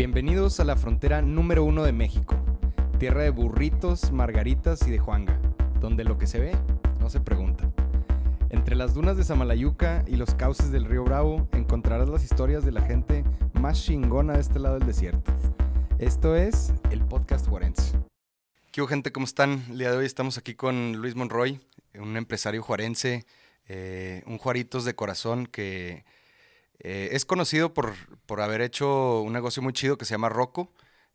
Bienvenidos a la frontera número uno de México, tierra de burritos, margaritas y de Juanga, donde lo que se ve no se pregunta. Entre las dunas de Samalayuca y los cauces del río Bravo encontrarás las historias de la gente más chingona de este lado del desierto. Esto es el podcast Juarense. ¿Qué hubo, gente? ¿Cómo están? El día de hoy estamos aquí con Luis Monroy, un empresario juarense, eh, un Juaritos de corazón que eh, es conocido por, por, haber hecho un negocio muy chido que se llama Rocco.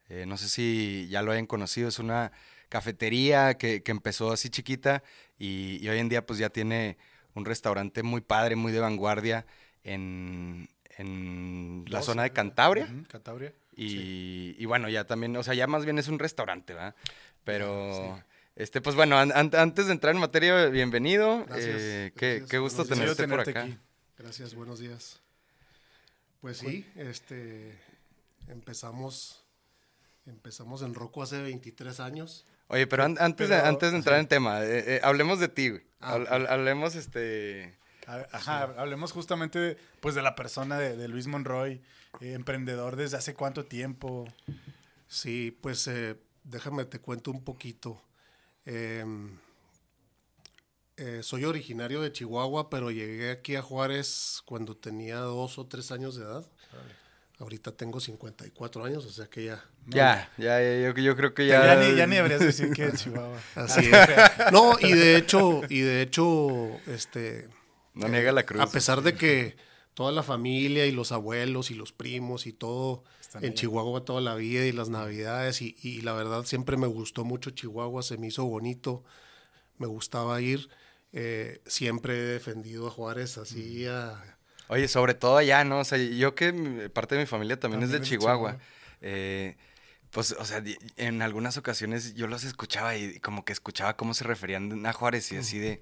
Eh, no sé si ya lo hayan conocido, es una cafetería que, que empezó así chiquita y, y, hoy en día pues ya tiene un restaurante muy padre, muy de vanguardia en, en la zona de Cantabria. Uh -huh, Cantabria. Y, sí. y, bueno, ya también, o sea, ya más bien es un restaurante, ¿verdad? Pero, sí. este, pues bueno, an an antes de entrar en materia, bienvenido. Gracias. Eh, qué, gracias. qué, gusto tenerte, tenerte, por acá. Aquí. Gracias, buenos días. Pues sí, este, empezamos, empezamos en Rocco hace 23 años. Oye, pero an antes, pero, de, antes de entrar en tema, eh, eh, hablemos de ti. Ah, hablemos, este... Ajá, sí. hablemos justamente pues de la persona de, de Luis Monroy, eh, emprendedor desde hace cuánto tiempo. Sí, pues déjame te cuento un poquito. Eh, soy originario de Chihuahua, pero llegué aquí a Juárez cuando tenía dos o tres años de edad. Vale. Ahorita tengo 54 años, o sea que ya. Ya, no, ya, ya yo, yo, creo que ya. Ya ni, ya ni deberías decir que es Chihuahua. Así es. No, y de hecho, y de hecho, este. No niega la cruz. A pesar de que toda la familia y los abuelos y los primos y todo Están en allá. Chihuahua toda la vida y las navidades y, y, la verdad siempre me gustó mucho Chihuahua, se me hizo bonito, me gustaba ir, eh, siempre he defendido a Juárez así a... Oye, sobre todo allá, ¿no? O sea, yo que parte de mi familia también, también es de Chihuahua. Chihuahua. Eh, pues, o sea, en algunas ocasiones yo los escuchaba y como que escuchaba cómo se referían a Juárez y así de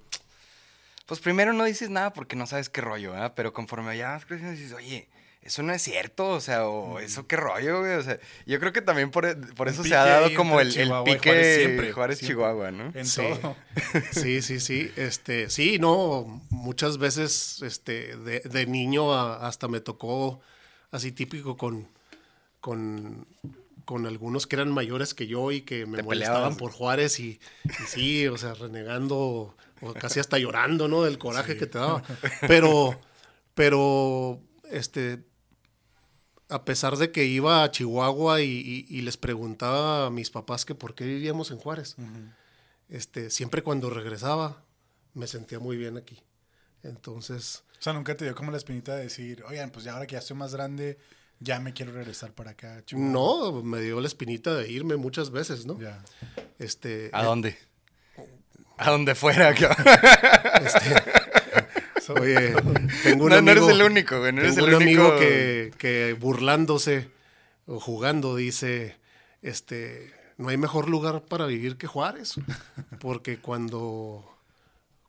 pues primero no dices nada porque no sabes qué rollo, ¿verdad? Pero conforme allá vas creciendo dices, oye, eso no es cierto, o sea, o eso qué rollo, güey. O sea, yo creo que también por, por eso se ha dado como el, el, pique Juárez, siempre, Juárez siempre. Chihuahua, ¿no? En sí. todo. sí, sí, sí. Este, sí, no, muchas veces este, de, de niño a, hasta me tocó así típico con, con, con algunos que eran mayores que yo y que me Te molestaban peleabas. por Juárez y, y sí, o sea, renegando o casi hasta llorando, ¿no? Del coraje sí. que te daba. Pero, pero, este, a pesar de que iba a Chihuahua y, y, y, les preguntaba a mis papás que por qué vivíamos en Juárez, uh -huh. este, siempre cuando regresaba me sentía muy bien aquí. Entonces... O sea, nunca te dio como la espinita de decir, oigan, pues ya ahora que ya estoy más grande, ya me quiero regresar para acá. Chihuahua. No, me dio la espinita de irme muchas veces, ¿no? Ya. Este, ¿A eh, dónde? A donde fuera. este, oye, tengo un no, amigo. No eres el único, güey. No eres tengo el un único. amigo que, que burlándose o jugando dice: Este, no hay mejor lugar para vivir que Juárez. Porque cuando.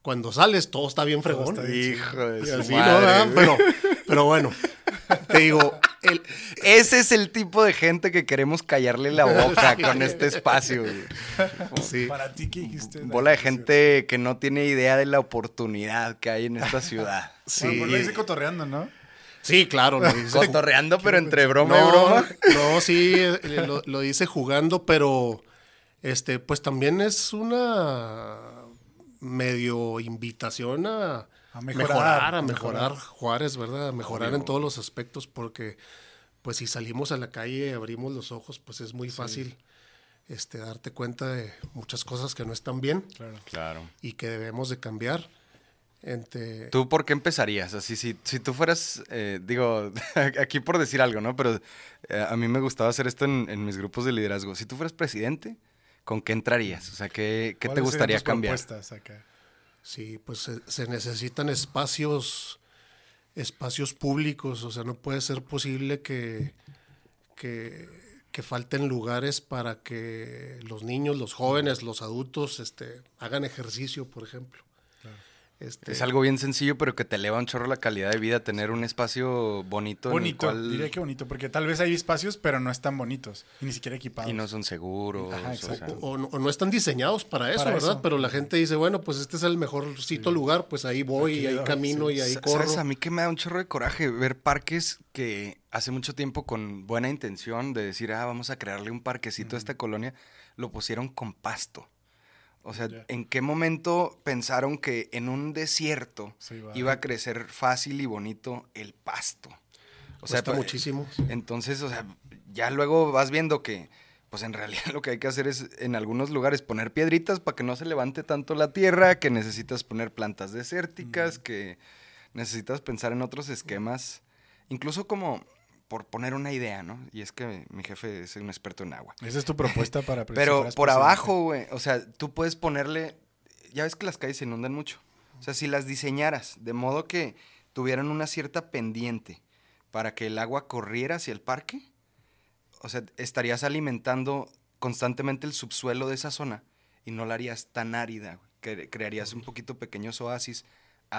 Cuando sales, todo está bien fregón. Está Hijo de su así, madre, ¿no? Pero, pero bueno, te digo, el, ese es el tipo de gente que queremos callarle la boca con este espacio. Sí. Para ti, ¿qué dijiste? Bola de gente que no tiene idea de la oportunidad que hay en esta ciudad. Sí. Bueno, pues lo dice cotorreando, ¿no? Sí, claro. Lo dice. Cotorreando, pero entre broma no, y broma. No, sí, lo, lo, dice jugando, pero este, pues también es una medio invitación a, a mejorar, mejorar, a mejorar, mejorar, Juárez, ¿verdad? A mejorar Obvio. en todos los aspectos, porque pues si salimos a la calle y abrimos los ojos, pues es muy fácil sí. este, darte cuenta de muchas cosas que no están bien. Claro. claro. Y que debemos de cambiar. Entre... ¿Tú por qué empezarías? Así, si, si tú fueras, eh, digo, aquí por decir algo, ¿no? Pero eh, a mí me gustaba hacer esto en, en, mis grupos de liderazgo. Si tú fueras presidente, ¿con qué entrarías? O sea, ¿qué, qué te gustaría cambiar? Acá? Sí, pues se, se, necesitan espacios, espacios públicos, o sea, no puede ser posible que, que, que, falten lugares para que los niños, los jóvenes, los adultos este, hagan ejercicio, por ejemplo. Este, Es algo bien sencillo, pero que te eleva un chorro la calidad de vida, tener un espacio bonito, Bonito, en el cual diría que bonito, porque tal vez hay espacios, pero no están bonitos y ni siquiera equipados. y no son seguros. Ajá, o sea, o, o no, o no están diseñados para eso, Para ¿verdad? eso. Pero la gente dice, bueno, pues este es el mejorcito lugar, pues ahí voy, y ahí camino sí. y ahí corro. ¿Sabes? A mí que me da un chorro de coraje ver parques que hace mucho tiempo con buena intención de decir, ah, vamos a crearle un parquecito a esta colonia, lo pusieron con pasto. O sea. ¿en qué momento pensaron que en un desierto Sí, iba a crecer fácil y bonito el pasto? O Cuesta pa- muchísimo. Entonces, o sea, ya luego vas viendo que, pues en realidad lo que hay que hacer es en algunos lugares poner piedritas para que no se levante tanto la tierra, que necesitas poner plantas desérticas, que necesitas pensar en otros esquemas, incluso como por poner una idea, ¿no? Y es que mi jefe es un experto en agua. Esa es tu propuesta para Pero por presidente. abajo, güey, o sea, tú puedes ponerle, ya ves que las calles se inundan mucho. O sea, si las diseñaras de modo que tuvieran una cierta pendiente para que el agua corriera hacia el parque, o sea, estarías alimentando constantemente el subsuelo de esa zona y no la harías tan árida, que crearías un poquito pequeños oasis,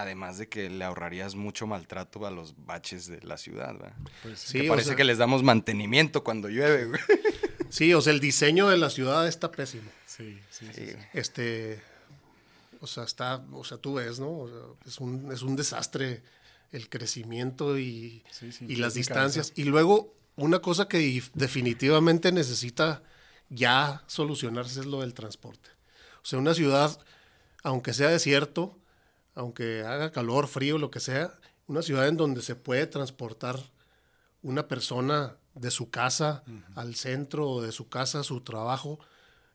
además de que le ahorrarías mucho maltrato a los baches de la ciudad, ¿verdad? Pues sí. Sí, que o parece sea- que les damos mantenimiento cuando llueve, güey. Sí, o sea, el diseño de la ciudad está pésimo. Sí, sí, sí. Este, o sea, está, o sea, tú ves, ¿no? O sea, es, un, es un desastre el crecimiento y, Sí, sí, y las distancias. Y luego, una cosa que definitivamente necesita ya solucionarse es lo del transporte. O sea, una ciudad, aunque sea desierto, aunque haga calor, frío, lo que sea, una ciudad en donde se puede transportar una persona de su casa al centro o de su casa a su trabajo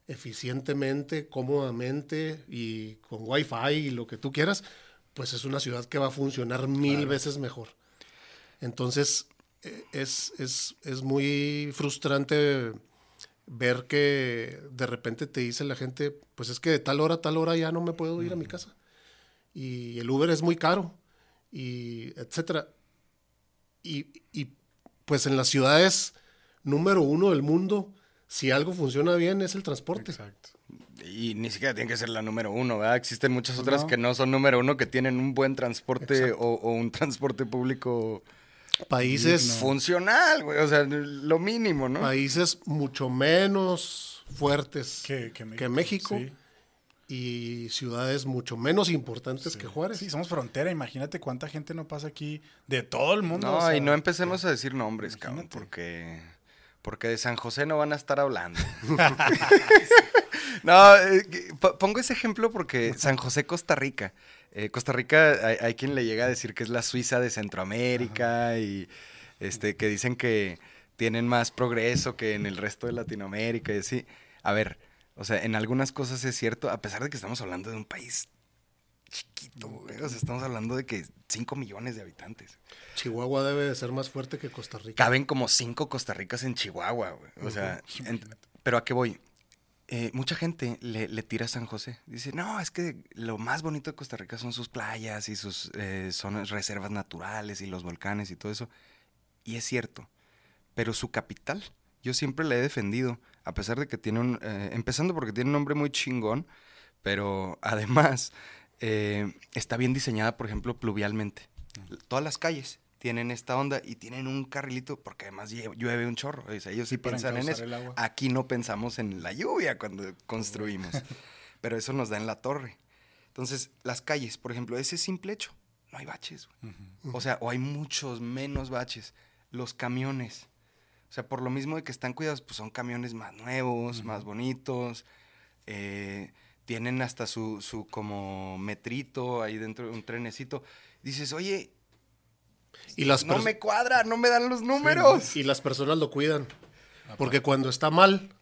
eficientemente, cómodamente y con wifi y lo que tú quieras, pues es una ciudad que va a funcionar mil veces mejor. Entonces, eh, es, es, es muy frustrante ver que de repente te dice la gente, pues es que de tal hora a tal hora ya no me puedo ir a mi casa. Y el Uber es muy caro, y etcétera. Y, y pues en las ciudades número uno del mundo, si algo funciona bien es el transporte. Exacto. Y ni siquiera tiene que ser la número uno, ¿verdad? Existen muchas otras No. que no son número uno, que tienen un buen transporte o un transporte público Países, funcional, güey. O sea, lo mínimo, ¿no? países mucho menos fuertes Que, que México. que México Sí. Y ciudades mucho menos importantes que Juárez. Sí, somos frontera. Imagínate cuánta gente no pasa aquí de todo el mundo. No, o sea, y no empecemos a decir nombres, cabrón, imagínate. porque, porque de San José no van a estar hablando. no, eh, pongo ese ejemplo porque San José, Costa Rica. Eh, Costa Rica, hay, hay quien le llega a decir que es la Suiza de Centroamérica y este, que dicen que tienen más progreso que en el resto de Latinoamérica y así. A ver, o sea, en algunas cosas es cierto, a pesar de que estamos hablando de un país chiquito, güey. O sea, estamos hablando de que 5 millones de habitantes. Chihuahua debe de ser más fuerte que Costa Rica. Caben como cinco Costa Ricas en Chihuahua, güey. O sea, en- pero ¿a qué voy? Eh, mucha gente le, le tira a San José. Dice, no, es que lo más bonito de Costa Rica son sus playas y sus eh, zonas, reservas naturales y los volcanes y todo eso. Y es cierto. Pero su capital, yo siempre la he defendido, a pesar de que tiene un... eh, empezando porque tiene un nombre muy chingón, pero además eh, está bien diseñada, por ejemplo, pluvialmente. Todas las calles tienen esta onda y tienen un carrilito, porque además llueve un chorro. O sea, ellos sí piensan en eso. Aquí no pensamos en la lluvia cuando construimos, pero eso nos da en la torre. Entonces, las calles, por ejemplo, ese simple hecho, no hay baches. O sea, o hay muchos menos baches. Los camiones. O sea, por lo mismo de que están cuidados, pues son camiones más nuevos, más bonitos. eh, tienen hasta su, su como metrito ahí dentro de un trenecito. Dices, oye, Y las, no me cuadra, no me dan los números. y las personas lo cuidan. Porque cuando está mal,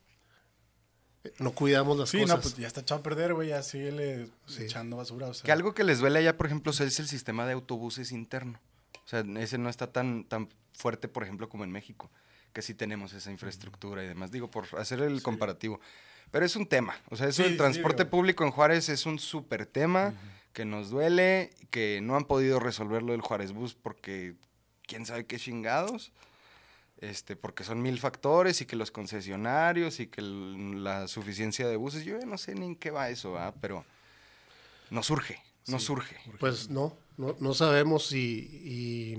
no cuidamos las Sí, cosas. no, pues ya está echado a perder, güey. Ya síguele Sí. echando basura. O sea, Que algo que les duele allá, por ejemplo, es el sistema de autobuses interno. O sea, ese no está tan, tan fuerte, por ejemplo, como en México, que sí tenemos esa infraestructura y demás. Digo, por hacer el comparativo. Pero es un tema. O sea, eso Sí, del sí, transporte digo. público en Juárez es un súper tema que nos duele, que no han podido resolver lo del Juárez Bus porque quién sabe qué chingados. Este, porque son mil factores y que los concesionarios y que el- la suficiencia de buses, yo ya no sé ni en qué va eso, ¿ah? pero nos urge, no surge. Pues no, no, no sabemos y,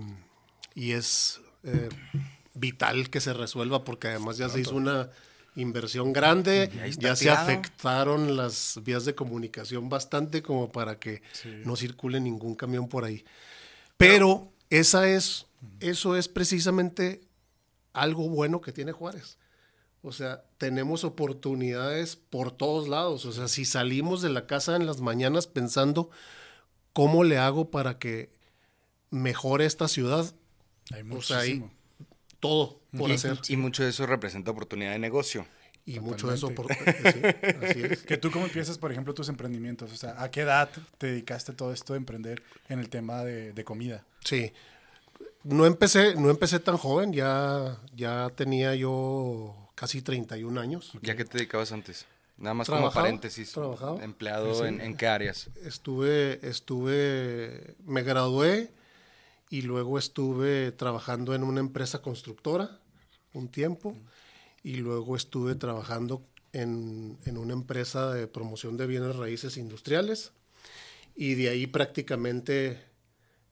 y, y es eh, vital que se resuelva porque además ya se hizo una inversión grande, Ya se afectaron las vías de comunicación bastante como para que no circule ningún camión por ahí. Pero esa es, eso es precisamente algo bueno que tiene Juárez. O sea, tenemos oportunidades por todos lados. O sea, si salimos de la casa en las mañanas pensando cómo le hago para que mejore esta ciudad, Hay O sea, hay muchísimo. Todo por y, hacer. y mucho de eso representa oportunidad de negocio. Y mucho de eso por... Totalmente. sí, así es. Que tú cómo empiezas, por ejemplo, tus emprendimientos. O sea, ¿a qué edad te dedicaste todo esto de emprender en el tema de, de comida? Sí. No empecé, no empecé tan joven, ya, ya tenía yo casi 31 años. ¿Ya que te dedicabas antes? Nada más como paréntesis. trabajaba. Empleado en, en qué áreas? Estuve, estuve, me gradué y luego estuve trabajando en una empresa constructora un tiempo y luego estuve trabajando en, en una empresa de promoción de bienes raíces industriales y de ahí prácticamente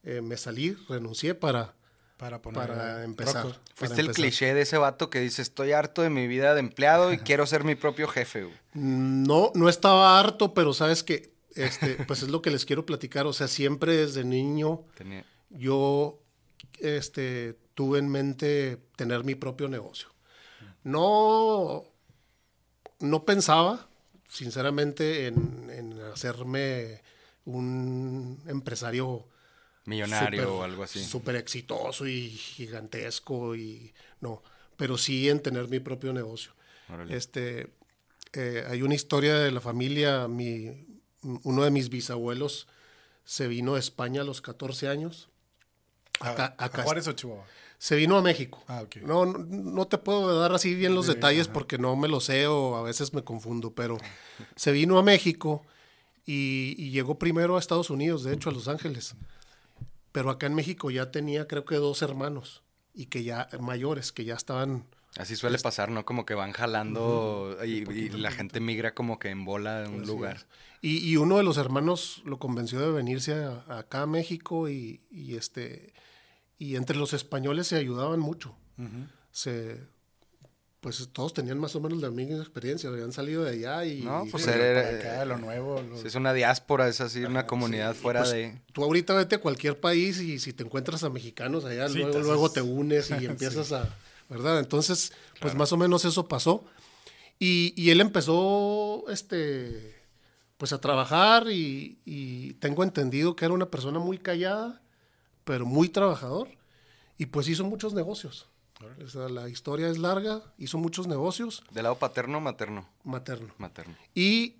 eh, me salí, renuncié para, Para poner para empezar. Para Fuiste el cliché de ese vato que dice, estoy harto de mi vida de empleado y quiero ser mi propio jefe. güey". No, no estaba harto, pero sabes que, este, pues es lo que les quiero platicar. O sea, siempre desde niño Tenía- yo este, tuve en mente tener mi propio negocio. No, no pensaba, sinceramente, en, en hacerme un empresario Millonario o algo así. Súper exitoso y gigantesco y no, pero sí en tener mi propio negocio. Órale. Este, eh, hay una historia de la familia, mi, uno de mis bisabuelos se vino de España a los 14 años. ¿A, Juárez o Chihuahua? Se vino a México. Ah, ok. no, no, no te puedo dar así bien los Sí, detalles ajá. porque no me lo sé o a veces me confundo, pero se vino a México y, y llegó primero a Estados Unidos, de hecho a Los Ángeles. Pero acá en México ya tenía creo que dos hermanos y que ya mayores, que ya estaban... Así suele pasar, ¿no? Como que van jalando y, y la gente migra como que en bola de un lugar. Y, y uno de los hermanos lo convenció de venirse a- acá a México y, y, este y entre los españoles se ayudaban mucho. Se pues todos tenían más o menos la misma experiencia, habían salido de allá y No, pues Sí, era- acá, lo nuevo. lo- Es una diáspora, es así, una comunidad fuera pues, de... tú ahorita vete a cualquier país y si te encuentras a mexicanos allá, Sí, luego, te luego haces- te unes y empiezas a, ¿verdad? Entonces, pues más o menos eso pasó. Y, y él empezó, este, pues a trabajar y, y tengo entendido que era una persona muy callada, pero muy trabajador. Y pues hizo muchos negocios. O sea, la historia es larga, hizo muchos negocios ¿Del lado paterno o materno? materno. Materno. Y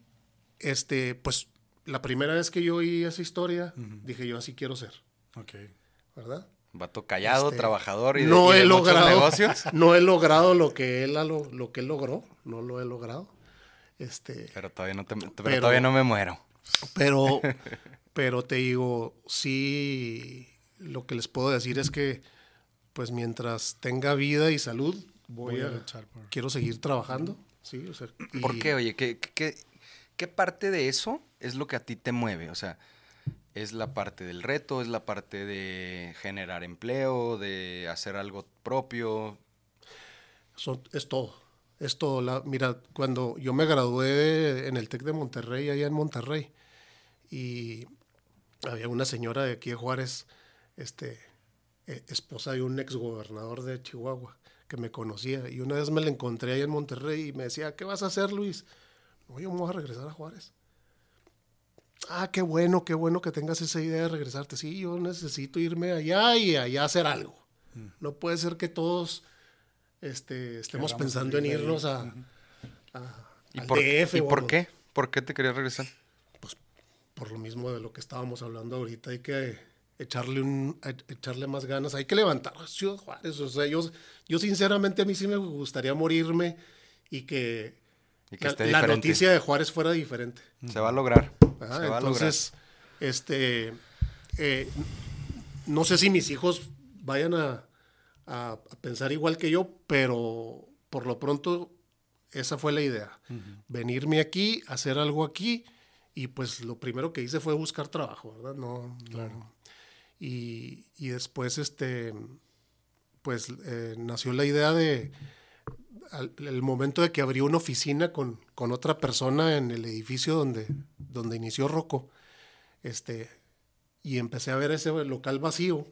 este, pues la primera vez que yo oí esa historia, dije yo así quiero ser, Ok. ¿verdad? Vato callado, Este, trabajador y de, no y de he muchos logrado, negocios. no he logrado lo que él ha lo, lo que él logró, no lo he logrado. Este, Pero todavía no, te- pero Pero- todavía no me muero. pero, pero te digo, sí, lo que les puedo decir es que, pues mientras tenga vida y salud, voy, Voy a a, luchar por- quiero seguir trabajando, sí, o sea, y- ¿Por qué, oye? ¿Qué, qué, qué parte de eso es lo que a ti te mueve? O sea, ¿es la parte del reto? ¿Es la parte de generar empleo? ¿De hacer algo propio? Son- es todo. Es todo. La, mira, cuando yo me gradué en el TEC de Monterrey, allá en Monterrey, y había una señora de aquí de Juárez, este, eh, esposa de un exgobernador de Chihuahua, que me conocía. Y una vez me la encontré allá en Monterrey y me decía, ¿qué vas a hacer, Luis? No, yo me voy a regresar a Juárez. Ah, qué bueno, qué bueno que tengas esa idea de regresarte. Sí, yo necesito irme allá y allá hacer algo. No puede ser que todos este, estemos pensando en ahí. irnos a, a- ¿Y, al por, DF ¿y por qué? ¿Por qué te querías regresar? por lo mismo de lo que estábamos hablando ahorita, hay que echarle, un, e- echarle más ganas, hay que levantar a Ciudad Juárez. O sea, yo, yo sinceramente a mí sí me gustaría morirme y que, Y que la, noticia de Juárez fuera diferente. Se va a lograr. ¿verdad? Se va a lograr. Entonces, este, eh, no sé si mis hijos vayan a, a- a pensar igual que yo, pero por lo pronto esa fue la idea. Venirme aquí, hacer algo aquí Y pues lo primero que hice fue buscar trabajo, ¿verdad? No, Claro. Y, y después, este, pues eh, nació la idea de, al- el momento de que abrí una oficina con, con otra persona en el edificio donde, donde inició Rocco, este, y empecé a ver ese local vacío,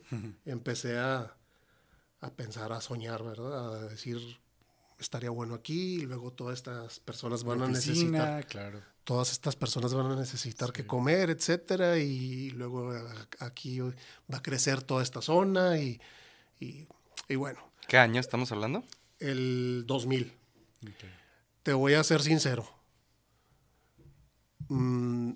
empecé a, a pensar, a soñar, ¿verdad? A decir, estaría bueno aquí, y luego todas estas personas van a necesitar claro. Todas estas personas van a necesitar que comer, etcétera, y luego aquí va a crecer toda esta zona y, y, y bueno, ¿Qué año estamos hablando? el 2000. Ok. Te voy a ser sincero. Mm,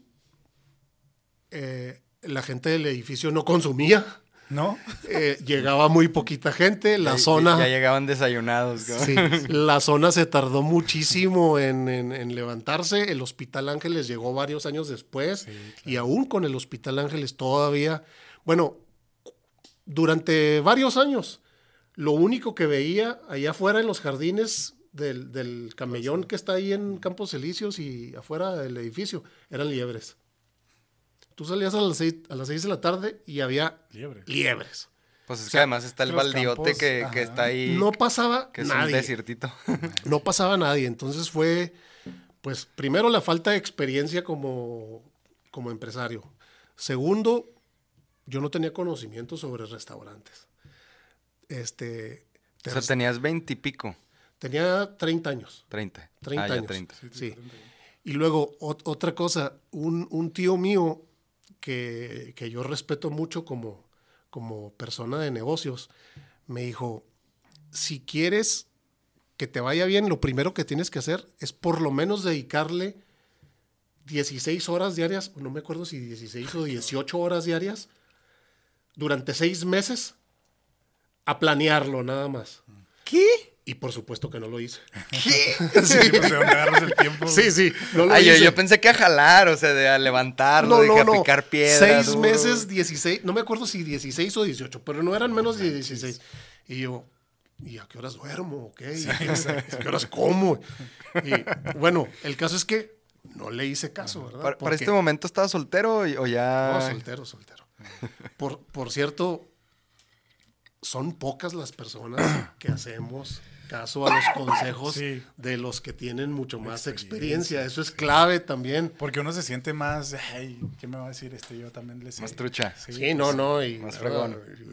eh, la gente del edificio no consumía, ¿No? eh, llegaba muy poquita gente, la Ya- zona... Ya llegaban desayunados. ¿no? Sí, la zona se tardó muchísimo en, en- en levantarse. El Hospital Ángeles llegó varios años después y aún con el Hospital Ángeles todavía, bueno, durante varios años, lo único que veía allá afuera en los jardines del, del camellón que está ahí en Campos Elíseos y afuera del edificio eran liebres. Tú salías a las seis, a las seis de la tarde y había Liebre. liebres. Pues es que además está el baldiote campos, que, que está ahí. No pasaba que es un nadie. desiertito. no pasaba nadie. Entonces fue, pues, primero la falta de experiencia como, como empresario. Segundo, yo no tenía conocimiento sobre restaurantes. Este, o sea, tenías veintipico, tenía 30 años. treinta. 30 ah, ya años. 30. Sí. Y luego, ot- otra cosa, un, un tío mío que, que yo respeto mucho como, como persona de negocios, me dijo, si quieres que te vaya bien, lo primero que tienes que hacer es por lo menos dedicarle 16 horas diarias, no me acuerdo si 16 o 18 horas diarias, durante seis meses, a planearlo nada más. ¿Qué? Y por supuesto que no lo hice. Sí, pues dónde agarras el tiempo. Sí, sí, no lo Ay, yo, hice. yo pensé que a jalar, o sea, de a levantarlo, No, de que no, a no. picar piedras. Seis duro. meses, 16, no me acuerdo si 16 o 18, pero no eran menos de 16. Y yo, ¿y a qué horas duermo? ¿Ok? ¿Y a qué, a qué horas como? Y bueno, el caso es que no le hice caso, ¿verdad? Para, para este momento estabas soltero o ya. No, soltero, soltero. Por, por cierto, son pocas las personas que hacemos caso a los consejos Sí. de los que tienen mucho más Experiencia, experiencia. Eso es clave también. Porque uno se siente más, ay, ¿qué me va a decir este? Yo también le sé. Más trucha. Sí, no, no. Y, Más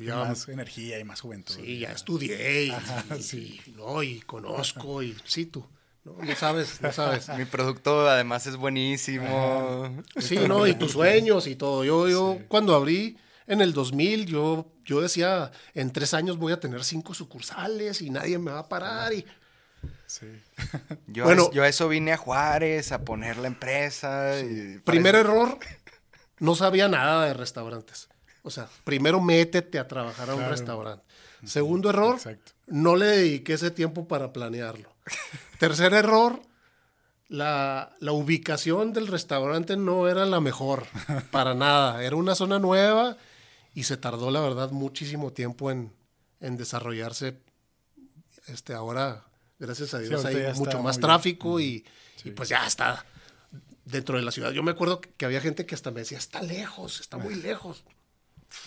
Ya- más energía y más juventud. Sí, ya estudié y, Ajá, y- sí. y- no, y conozco y sí, tú. No, no sabes, no sabes. Mi producto además es buenísimo. Sí, no, y tus sueños y todo. Yo, yo cuando abrí en el 2000, yo, yo decía, en tres años voy a tener cinco sucursales y nadie me va a parar. Y, Sí. Yo, Bueno. a, yo a eso vine a Juárez, a poner la empresa. y primer parece- error, no sabía nada de restaurantes. O sea, primero métete a trabajar a un restaurante. Segundo error, Exacto. no le dediqué ese tiempo para planearlo. Tercer error, la, la ubicación del restaurante no era la mejor, para nada. Era una zona nueva y se tardó, la verdad, muchísimo tiempo en, en desarrollarse. Este, ahora, gracias a Dios, hay está mucho más tráfico y, y pues ya está dentro de la ciudad. Yo me acuerdo que, había gente que hasta me decía, está lejos, está muy lejos.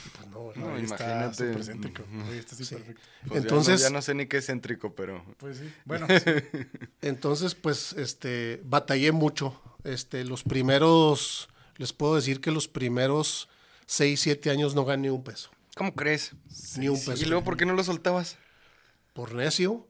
Y pues no. No, está imagínate. súper céntrico. Está sí, perfecto. Pues ya no- Entonces- Ya no, sé ni qué es céntrico, pero. Pues sí. Bueno, sí. Entonces, pues, este, batallé mucho. Este, los primeros, les puedo decir que los primeros 6, 7 años no gané un peso. ¿Cómo crees? ni un peso. ¿Y luego por qué no lo soltabas? Por necio,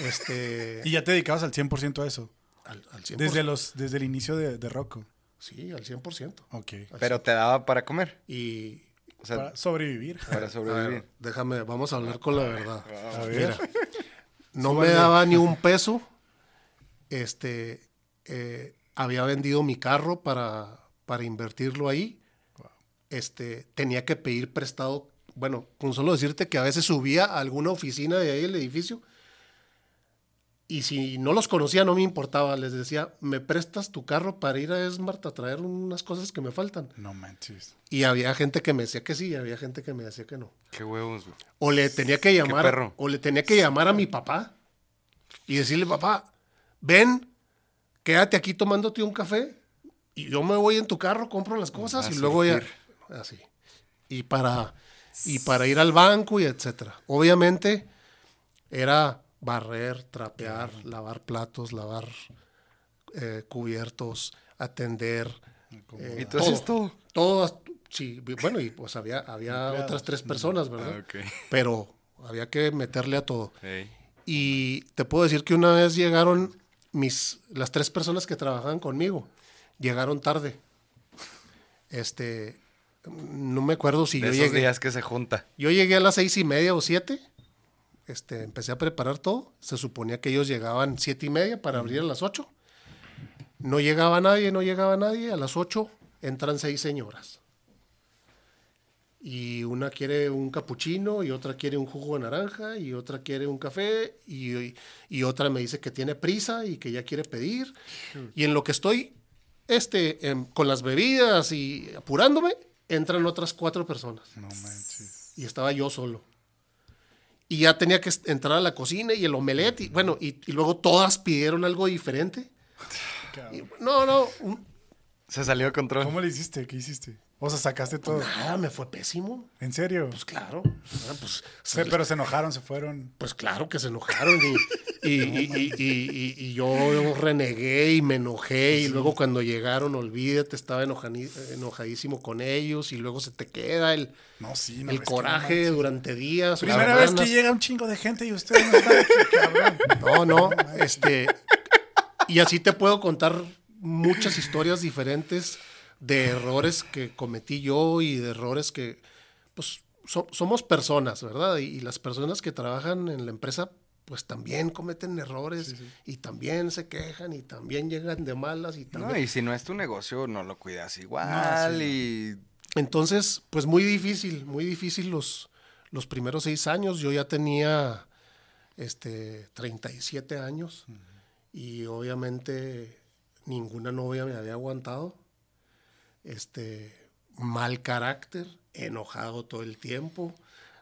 este, y ya te dedicabas al 100% a eso. al, al 100%. Desde, los, desde el inicio de, de Rocco. Sí, al 100%. Ok. Pero te daba para comer. Y, O sea, Para sobrevivir. para ver, sobrevivir. déjame, vamos a hablar con la verdad. A ver. Mira, no me daba ni un peso. Este, eh, había vendido mi carro para, para invertirlo ahí. Este, tenía que pedir prestado. Bueno, con solo decirte que a veces subía a alguna oficina de ahí del edificio. Y si no los conocía, no me importaba. Les decía, ¿me prestas tu carro para ir a Smart a traer unas cosas que me faltan? No manches. Y había gente que me decía que sí, y había gente que me decía que no. Qué huevos, güey. O le tenía que llamar, perro. o le tenía que llamar a mi papá y decirle, papá, ven, quédate aquí tomándote un café y yo me voy en tu carro, compro las cosas y luego ya. Así. Y para, y para ir al banco y etcétera. Obviamente era barrer, trapear, lavar platos, lavar eh, cubiertos, atender. eh, ¿Y tú haces todo? Todo, sí, bueno, y pues había, había Empleados. otras tres personas, ¿verdad? Ah. Pero había que meterle a todo. Y te puedo decir que una vez llegaron mis, las tres personas que trabajaban conmigo, llegaron tarde. Este, no me acuerdo si De yo esos llegué. días que se junta. Yo llegué a las seis y media o siete. Este, empecé a preparar todo. Se suponía que ellos llegaban siete y media para abrir a las ocho. No llegaba nadie, no llegaba nadie. A las ocho entran seis señoras. Y una quiere un capuchino, y otra quiere un jugo de naranja, y otra quiere un café, y, y otra me dice que tiene prisa y que ya quiere pedir. Y en lo que estoy este, em, con las bebidas y apurándome, entran otras cuatro personas No manches. y estaba yo solo. Y ya tenía que entrar a la cocina y el omelette, y bueno, y, y luego todas pidieron algo diferente. Y, no, no, un- Se salió de control. ¿Cómo le hiciste? ¿Qué hiciste? O sea, sacaste todo. nada, me fue pésimo. ¿En serio? Pues claro, ah, pues, Se- pero se enojaron, se fueron. pues claro que se enojaron y, y, y- y- yo renegué y me enojé y luego cuando llegaron, olvídate, estaba enojadísimo con ellos y luego se te queda el, No, sí, no. el no coraje durante días. Primera vez que llega un chingo de gente y ustedes no están cabrón. No, no, este. Y así te puedo contar muchas historias diferentes de errores que cometí yo y de errores que, pues, so- somos personas, ¿verdad? Y, y las personas que trabajan en la empresa, pues también cometen errores y también se quejan y también llegan de malas y también. No, y si no es tu negocio, no lo cuidas igual. No, sí, y Entonces, pues muy difícil, muy difícil los, los primeros seis años. Yo ya tenía este, 37 años y obviamente ninguna novia me había aguantado. Este, mal carácter, enojado todo el tiempo,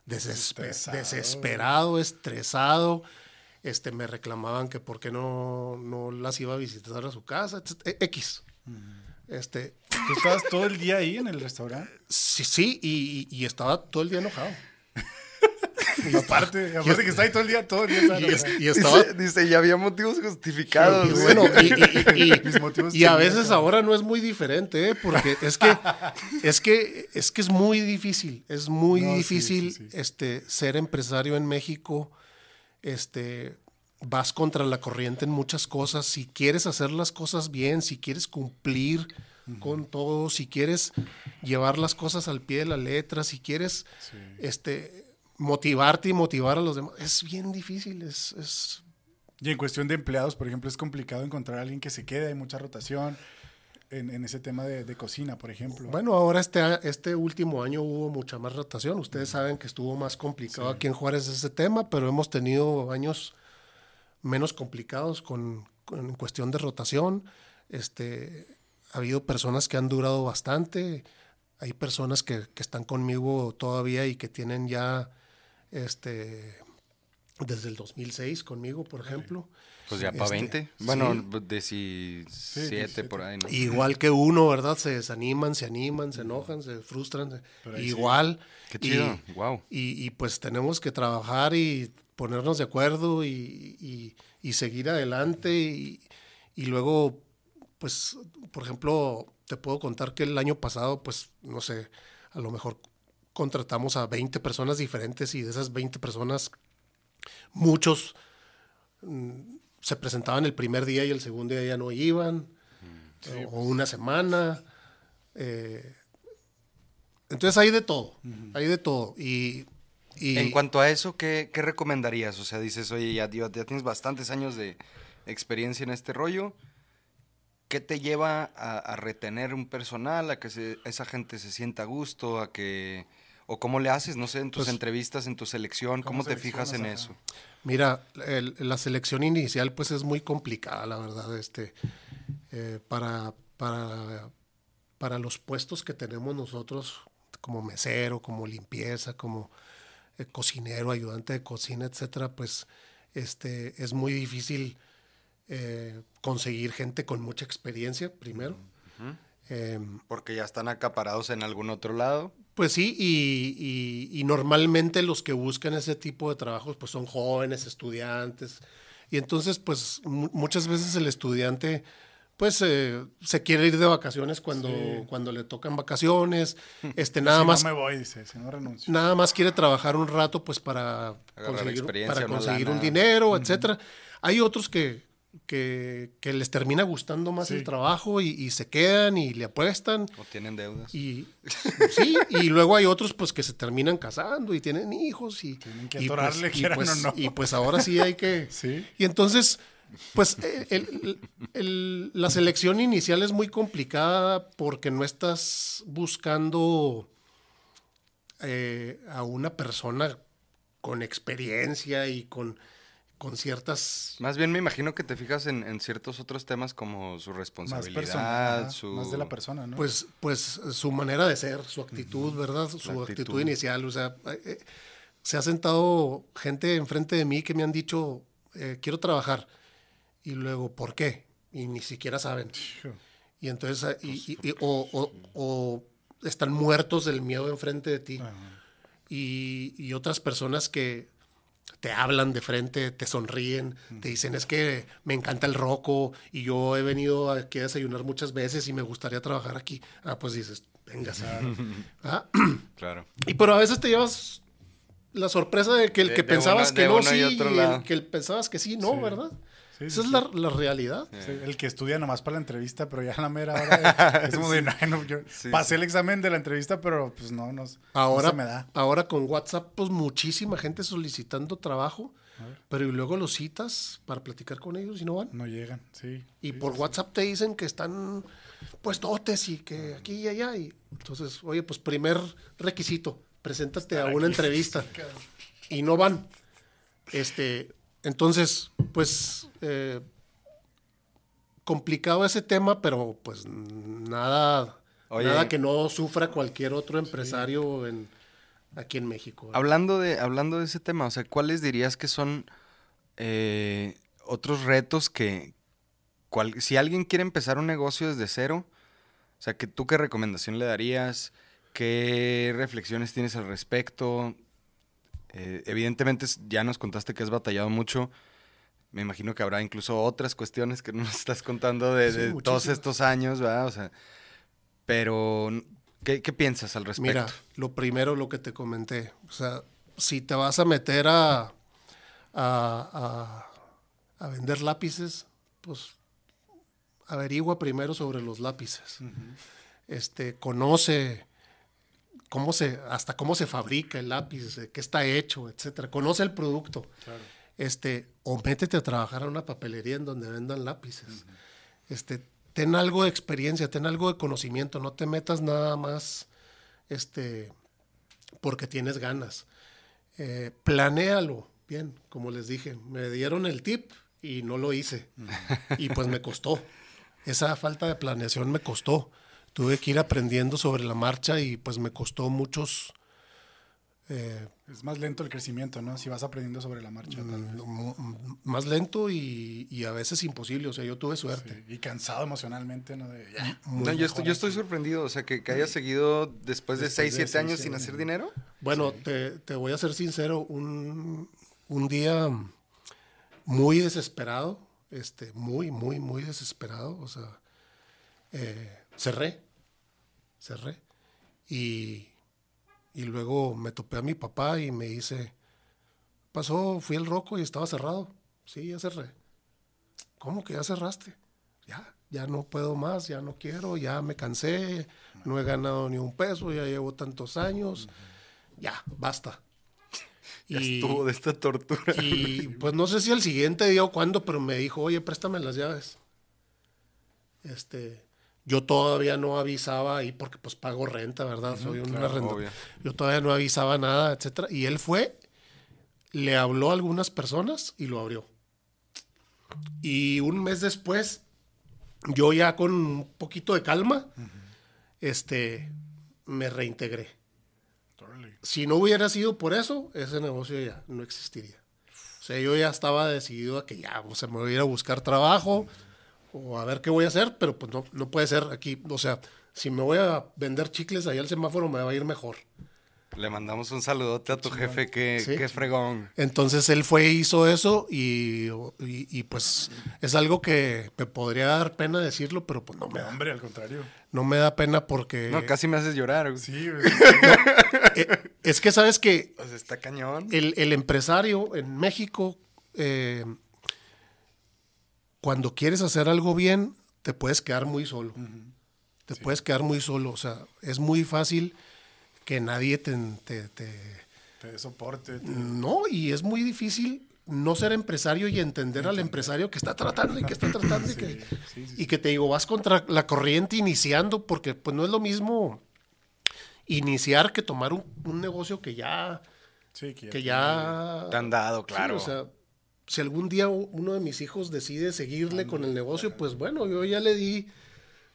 Estresado. desesperado, estresado. Este, me reclamaban que por qué no, no las iba a visitar a su casa, etc. X. Este, ¿Tú estabas todo el día ahí en el restaurante? Sí, sí, y, y- y estaba todo el día enojado. Y aparte, aparte que está ahí todo el día, todo el día. Y, es- y estaba... dice, dice, ya había motivos justificados. y güey. bueno, y, y- y- Mis motivos y a veces ahora no es muy diferente, ¿eh? porque es que, es que es que es muy difícil, es muy No, sí, difícil sí, sí. este ser empresario en México. Este vas contra la corriente en muchas cosas. Si quieres hacer las cosas bien, si quieres cumplir con todo, si quieres llevar las cosas al pie de la letra, si quieres Sí. este, motivarte y motivar a los demás. Es bien difícil, es, es- Y en cuestión de empleados, por ejemplo, es complicado encontrar a alguien que se quede, hay mucha rotación en, en ese tema de, de cocina, por ejemplo. Bueno, ahora este, este último año hubo mucha más rotación. Ustedes saben que estuvo más complicado aquí en Juárez ese tema, pero hemos tenido años menos complicados con, con- en cuestión de rotación. Este, ha habido personas que han durado bastante. Hay personas que, que están conmigo todavía y que tienen ya este, desde el 2006 conmigo, por ejemplo. Pues ya para Este, 20. Bueno, sí. 17 17. por ahí, ¿no? Igual que uno, ¿verdad? Se desaniman, se animan, se enojan, se frustran. ahí sí. Igual. Qué Y- chido. wow. Y, y, pues tenemos que trabajar y ponernos de acuerdo y, y- y seguir adelante. Y, y luego, pues, por ejemplo, te puedo contar que el año pasado, pues, no sé, a lo mejor contratamos a 20 personas diferentes y de esas 20 personas, muchos mm, se presentaban el primer día y el segundo día ya no iban, eh, o una semana. eh, entonces hay de todo, hay de todo. Y, y- En cuanto a eso, ¿qué, qué recomendarías? O sea, dices, oye, ya, ya tienes bastantes años de experiencia en este rollo. ¿Qué te lleva a, a retener un personal, a que se- esa gente se sienta a gusto, a que... O cómo le haces, no sé, en tus Pues- entrevistas, en tu selección, ¿Cómo ¿cómo, te fijas en eso? Mira, el- la selección inicial pues es muy complicada, la verdad. Este, eh, para, para, para los puestos que tenemos nosotros, como mesero, como limpieza, como eh, cocinero, ayudante de cocina, etcétera, pues este, es muy difícil eh, conseguir gente con mucha experiencia, primero. Em, Porque ya están acaparados en algún otro lado. Pues sí, y, y- y normalmente los que buscan ese tipo de trabajos pues son jóvenes, estudiantes. Y entonces pues mu- muchas veces el estudiante pues eh, se quiere ir de vacaciones cuando, Sí. cuando le tocan vacaciones. Este, nada si más no me voy, dice, si no renuncio. nada más quiere trabajar un rato pues para conseguir, para conseguir un dinero, etcétera. Hay otros que, que, que les termina gustando más Sí. el trabajo y, y se quedan y le apuestan. O tienen deudas. Y sí, y luego hay otros pues que se terminan casando y tienen hijos y Tienen que y, pues, atorarle, y, pues, o no. y, pues, ahora sí hay que Sí. y entonces pues el- el- la selección inicial es muy complicada porque no estás buscando eh, a una persona con experiencia y con, con ciertas Más bien me imagino que te fijas en, en ciertos otros temas como su Más responsabilidad, personal, ajá, su... más de la persona, ¿no? Pues, pues su manera de ser, su actitud, ¿verdad? Su actitud. actitud. inicial. O sea, eh, eh, se ha sentado gente enfrente de mí que me han dicho, eh, quiero trabajar. Y luego, ¿por qué? Y ni siquiera saben. Y entonces, eh, y- y- y- o, o- o están muertos del miedo enfrente de ti. Ajá. Y, y otras personas que te hablan de frente, te sonríen, te dicen, es que me encanta el roco y yo he venido aquí a desayunar muchas veces y me gustaría trabajar aquí. Ah, pues dices, venga. Ah, Claro. y pero a veces te llevas la sorpresa de que el De- que de pensabas que no, sí, otro y el que el pensabas que sí, no, Sí. ¿verdad? Sí, Esa sí, es la, la realidad. Sí, el que estudia nomás para la entrevista, pero ya a la mera hora es como de, "No, no, yo Sí, pasé el examen de la entrevista, pero pues no, no, Ahora, no se me da. ahora con WhatsApp, pues muchísima gente solicitando trabajo, pero y luego los citas para platicar con ellos y no van. No llegan, sí. Y sí, por sí, WhatsApp te dicen que están pues totes y que aquí y allá. Y entonces, oye, pues primer requisito, preséntate a una entrevista. Y no van. Este, entonces, pues eh, complicado ese tema, pero pues nada, Oye. nada que no sufra cualquier otro empresario en, aquí en México. ¿verdad? Hablando de, hablando de ese tema, o sea, ¿cuáles dirías que son eh, otros retos que, cual- si alguien quiere empezar un negocio desde cero, o sea, que tú qué recomendación le darías, qué reflexiones tienes al respecto? Eh, evidentemente ya nos contaste que has batallado mucho. Me imagino que habrá incluso otras cuestiones que no nos estás contando de, Sí, de todos estos años, ¿verdad? O sea, pero ¿qué, qué piensas al respecto? Mira, lo primero, lo que te comenté, o sea, si te vas a meter a, a, a- a vender lápices, pues averigua primero sobre los lápices. Este, conoce cómo se, hasta cómo se fabrica el lápiz, de qué está hecho, etcétera. Conoce el producto. Este, o métete a trabajar a una papelería en donde vendan lápices. Este, ten algo de experiencia, ten algo de conocimiento, no te metas nada más este, porque tienes ganas. Eh, planéalo bien, como les dije. Me dieron el tip y no lo hice. Y pues me costó. Esa falta de planeación me costó. Tuve que ir aprendiendo sobre la marcha y pues me costó muchos... eh, Es más lento el crecimiento, ¿no? Si vas aprendiendo sobre la marcha. tal vez. m- m- más lento y, y a veces imposible. O sea, yo tuve suerte. Sí, Y cansado emocionalmente, ¿no? De, ya, No, yo, estoy, yo estoy sorprendido, o sea, que, que hayas seguido después de Después 6, de 7 seis, años sin hacer dinero. Bueno, te, te voy a ser sincero, un, un día muy desesperado, este, muy, muy, muy desesperado, o sea, eh, cerré, cerré. Y, y luego me topé a mi papá y me dice, pasó, fui al roco y estaba cerrado. Sí, ya cerré. ¿Cómo que ya cerraste? Ya, ya no puedo más, ya no quiero, ya me cansé, no he ganado ni un peso, ya llevo tantos años, ya, basta. Ya Y- estuvo de esta tortura. y pues no sé si el siguiente día o cuándo, pero me dijo, oye, préstame las llaves. Este, yo todavía no avisaba ahí porque pues pago renta, ¿verdad? Soy un claro, obvio. Yo todavía no avisaba nada, etcétera. Y él fue, le habló a algunas personas y lo abrió. Y un mes después, yo ya con un poquito de calma, este, me reintegré. Órale. Si no hubiera sido por eso, ese negocio ya no existiría. O sea, yo ya estaba decidido a que ya, o sea, me voy a ir a buscar trabajo o a ver qué voy a hacer, pero pues no, no puede ser aquí. O sea, si me voy a vender chicles allá al semáforo me va a ir mejor. Le mandamos un saludote a tu jefe que, Sí. que fregón. Entonces él fue e hizo eso y, y- y, pues es algo que me podría dar pena decirlo, pero pues no me da, Hombre, al contrario. no me da pena porque No, casi me haces llorar. Sí, eh, es que sabes que sea, está cañón. el, el empresario en México, eh, cuando quieres hacer algo bien, te puedes quedar muy solo. Te puedes quedar muy solo. O sea, es muy fácil que nadie te... te- te- soporte. te- no, y es muy difícil no ser empresario y entender al empresario que está tratando y que está tratando y, que, sí, sí, y que te digo, vas contra la corriente iniciando, porque pues no es lo mismo iniciar que tomar un, un negocio que ya Sí, que ya. que ya... Te han dado, Sí, claro. o sea, si algún día uno de mis hijos decide seguirle con el negocio, pues bueno, yo ya le di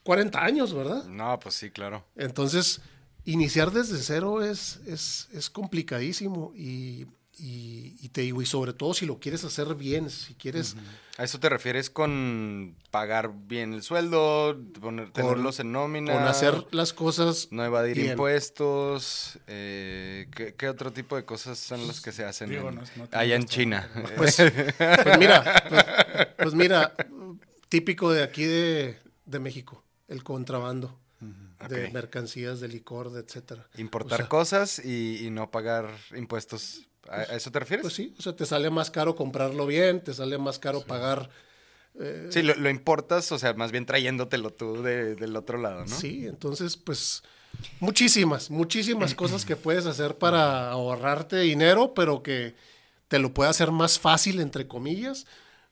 40 años, ¿verdad? No, pues sí, claro. Entonces, iniciar desde cero es, es, es complicadísimo y, y- y te digo, y sobre todo si lo quieres hacer bien, si quieres... ¿A eso te refieres con pagar bien el sueldo, poner, tenerlos en nómina? Con hacer las cosas... No evadir bien. impuestos. eh, ¿qué, qué otro tipo de cosas son las que se hacen Digo, en- no es- no allá en China? Pues, pues mira, pues, pues mira, típico de aquí de, de México, el contrabando de mercancías, de licor, de etcétera. Importar O sea, cosas y, y no pagar impuestos. ¿A, a eso te refieres? Pues sí, o sea, te sale más caro comprarlo bien, te sale más caro pagar. Sí, lo, lo importas, o sea, más bien trayéndotelo tú de- del otro lado, ¿no? Sí, entonces, pues muchísimas, muchísimas cosas que puedes hacer para ahorrarte dinero, pero que te lo puede hacer más fácil, entre comillas,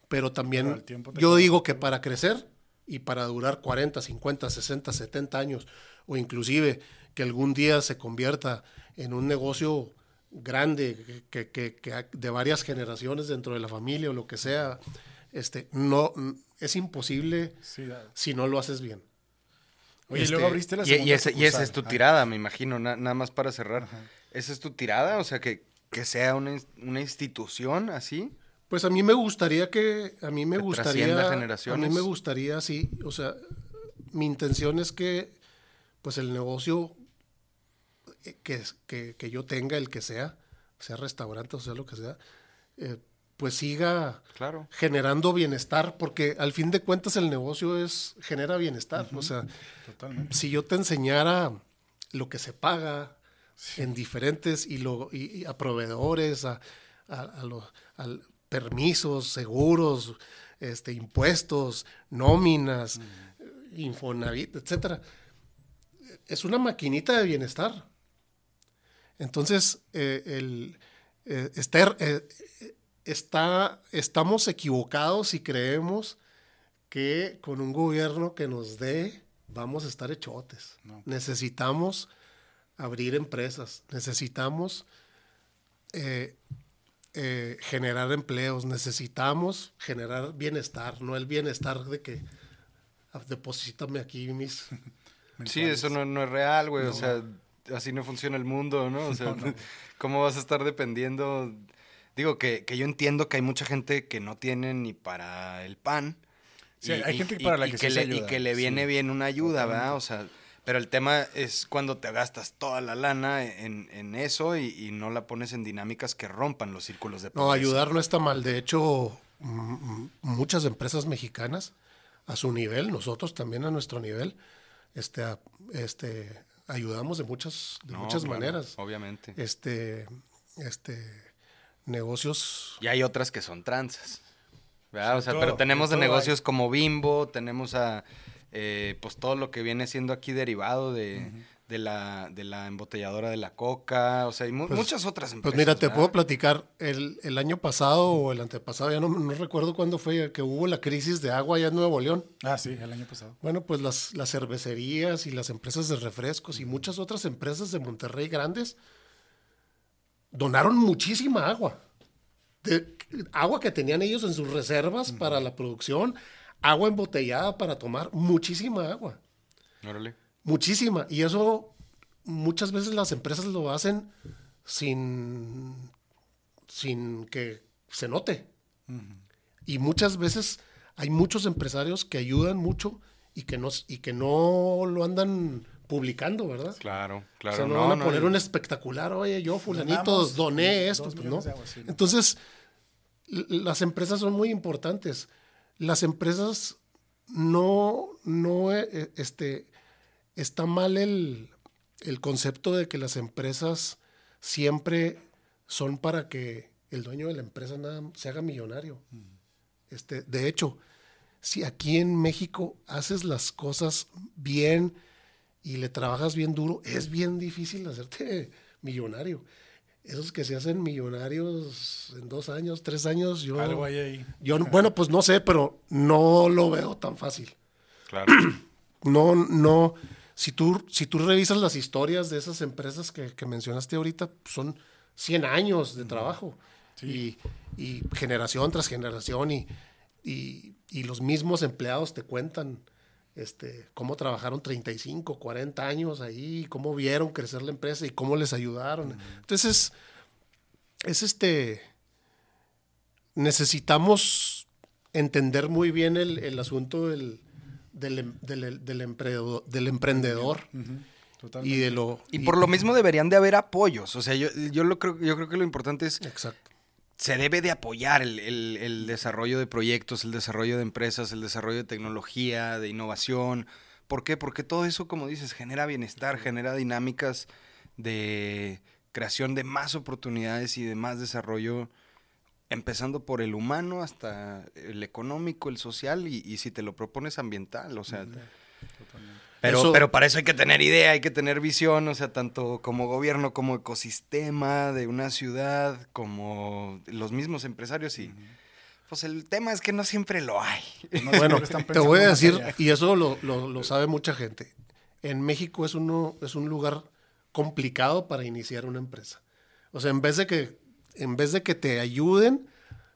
pero también Pero yo digo que para crecer y para durar 40, 50, 60, 70 años, o inclusive que algún día se convierta en un negocio grande, que, que- que de varias generaciones dentro de la familia o lo que sea, este, no, es imposible Sí, si no lo haces bien. Oye, y Este, luego abriste la Y, segunda y ese- y esa es tu sucursal. tirada, me imagino, na- nada más para cerrar. ¿Esa es tu tirada? O sea, que, que sea una, una institución así. Pues a mí me gustaría que, a mí me Que gustaría, trascienda a generaciones. mí me gustaría, sí, o sea, mi intención es que, pues el negocio que, que, que yo tenga, el que sea, sea restaurante o sea lo que sea, eh, pues siga Claro. generando bienestar, porque al fin de cuentas el negocio es, genera bienestar, o sea, Totalmente. si yo te enseñara lo que se paga en diferentes y, lo, y, y a proveedores, a, a, a los permisos, seguros, este, impuestos, nóminas, Infonavit, etcétera. Es una maquinita de bienestar. Entonces, eh, el, eh, Esther, eh, eh, está, estamos equivocados si creemos que con un gobierno que nos dé vamos a estar hechotes. No. Necesitamos abrir empresas, necesitamos eh, eh, generar empleos, necesitamos generar bienestar, no el bienestar de que deposítame aquí mis... Sí, eso no, no es real, güey. O sea, así no funciona el mundo, ¿no? O sea, ¿cómo vas a estar dependiendo? Digo que, que yo entiendo que hay mucha gente que no tiene ni para el pan. Sí, hay gente para la que sí se le, ayuda, Y que le viene sí, bien una ayuda, ¿verdad? O sea, pero el tema es cuando te gastas toda la lana en, en eso y, y no la pones en dinámicas que rompan los círculos de No, pobreza. ayudar no está mal. De hecho, muchas empresas mexicanas, a su nivel, nosotros también a nuestro nivel, este, este, ayudamos de muchas, de No, muchas claro, maneras. Obviamente. Este, este, negocios. Y hay otras que son tranzas. ¿verdad? O sea, todo, pero tenemos de negocios como Bimbo, tenemos a eh, pues todo lo que viene siendo aquí derivado de, de la, de la embotelladora de la coca. O sea, hay mu- Pues- muchas otras empresas. Pues mira, te ¿verdad? puedo platicar, el, el año pasado o el antepasado, ya no, no recuerdo cuándo fue, que hubo la crisis de agua allá en Nuevo León. Ah, sí, el año pasado. Bueno, pues las, las cervecerías y las empresas de refrescos y muchas otras empresas de Monterrey grandes donaron muchísima agua. De- agua que tenían ellos en sus reservas para la producción, agua embotellada para tomar, muchísima agua, Órale. Muchísima. Y eso muchas veces las empresas lo hacen sin, sin que se note. Y muchas veces hay muchos empresarios que ayudan mucho y que no, y que no lo andan publicando, ¿verdad? Claro, O claro. sea, no, no, van a no, poner un espectacular, oye, yo fulanito Donamos doné esto, pues, ¿no? Entonces, las empresas son muy importantes. Las empresas no, no, eh, este, está mal el, el concepto de que las empresas siempre son para que el dueño de la empresa nada, se haga millonario. Este, de hecho, si aquí en México haces las cosas bien y le trabajas bien duro, es bien difícil hacerte millonario. Esos que se hacen millonarios en dos años, tres años, yo, Algo hay ahí. yo no- bueno, pues no sé, pero no lo veo tan fácil. Claro. No, no. Si tú, si tú revisas las historias de esas empresas que, que mencionaste ahorita, son 100 años de trabajo. Y, y generación tras generación. Y, y, y los mismos empleados te cuentan este, cómo trabajaron 35, 40 años ahí, cómo vieron crecer la empresa y cómo les ayudaron. Entonces, es este. Necesitamos entender muy bien el, el asunto del, del, em- del- del emprendedor, del emprendedor Totalmente. y de lo. Y por lo mismo deberían de haber apoyos. O sea, yo, yo, lo creo, yo creo que lo importante es, Exacto. se debe de apoyar el, el- el desarrollo de proyectos, el desarrollo de empresas, el desarrollo de tecnología, de innovación. ¿Por qué? Porque todo eso, como dices, genera bienestar, genera dinámicas de creación de más oportunidades y de más desarrollo, empezando por el humano hasta el económico, el social y, y si te lo propones ambiental, o sea... Pero, Eso- pero para eso hay que tener idea, hay que tener visión, o sea, tanto como gobierno, como ecosistema de una ciudad, como los mismos empresarios y... Pues el tema es que no siempre lo hay. No Bueno, te voy a decir, y eso lo, lo- lo sabe mucha gente. En México es, uno, es un lugar complicado para iniciar una empresa. O sea, en vez de que, en vez de que te ayuden,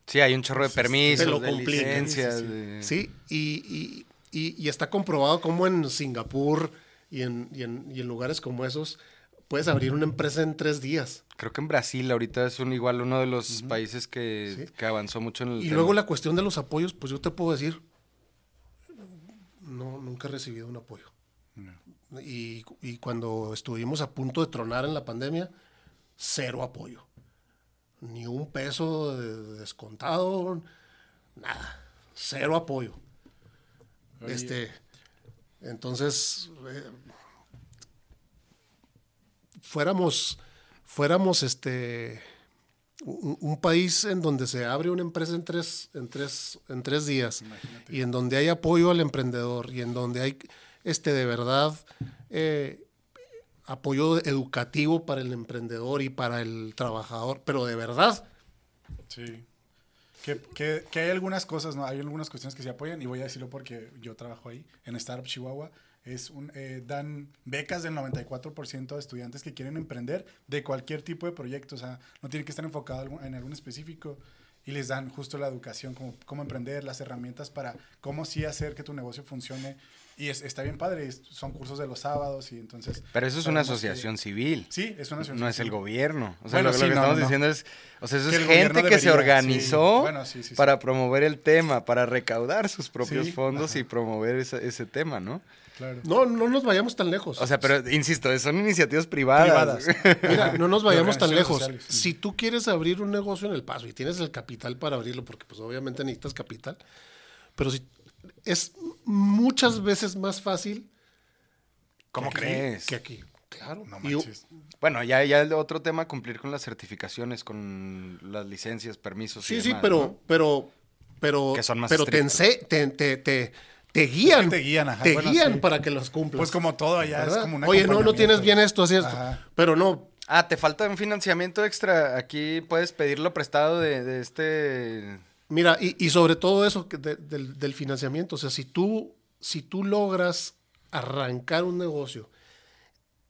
Sí, hay un chorro de permisos, lo de licencias. sí, sí. de- Sí, y, y- y- y está comprobado como en Singapur y en, y en- y en lugares como esos puedes abrir una empresa en tres días. Creo que en Brasil ahorita es un, igual uno de los países que, Sí. que avanzó mucho en el Y tema. luego la cuestión de los apoyos, pues yo te puedo decir, no, nunca he recibido un apoyo. Y, y cuando estuvimos a punto de tronar en la pandemia, cero apoyo. Ni un peso de descontado, nada. Cero apoyo. Oye. Este, entonces, eh, fuéramos, fuéramos este, un, un país en donde se abre una empresa en tres, en tres, en tres días y en donde hay apoyo al emprendedor y en donde hay este, de verdad eh, apoyo educativo para el emprendedor y para el trabajador, pero de verdad. Sí. Que, que- hay algunas cosas, ¿no? Hay algunas cuestiones que se apoyan y voy a decirlo porque yo trabajo ahí, en Startup Chihuahua. Es un, eh, dan becas del 94% de estudiantes que quieren emprender de cualquier tipo de proyecto. O sea, no tiene que estar enfocado en algún específico. Y les dan justo la educación, cómo, cómo emprender, las herramientas para cómo sí hacer que tu negocio funcione. Y es- está bien padre, son cursos de los sábados y entonces... Pero eso es una que- asociación civil. Sí, es una asociación No es el gobierno. O sea, Bueno, lo, que no, estamos no. diciendo es, o sea, eso Que es gente que se organizó sí. Bueno, sí, sí, sí. para promover el tema, para recaudar sus propios Sí, fondos ajá. y promover ese, ese tema, ¿no? Claro. No, no nos vayamos tan lejos. O sea, pero insisto, son iniciativas privadas. Privadas. Mira, no nos vayamos tan lejos. sociales. Si tú quieres abrir un negocio en El Paso y tienes el capital para abrirlo, porque pues obviamente necesitas capital, pero si es muchas veces más fácil ¿Cómo que aquí- crees? que aquí. Claro. No Y- manches. Bueno, ya, ya el otro tema, cumplir con las certificaciones, con las licencias, permisos. y sí, sí, demás, pero, ¿no? pero, pero, Que son más pero te, estrictos. ense- te, te, te, te guían. te guían, ajá. Te Bueno, guían sí. para que los cumplas. Pues como todo allá, Oye, no, no tienes bien esto, así esto. Ajá. Pero no, Ah, te falta un financiamiento extra. Aquí puedes pedirlo prestado de, de este... Mira, y, y sobre todo eso que de- del, del financiamiento, o sea, si tú, si tú logras arrancar un negocio,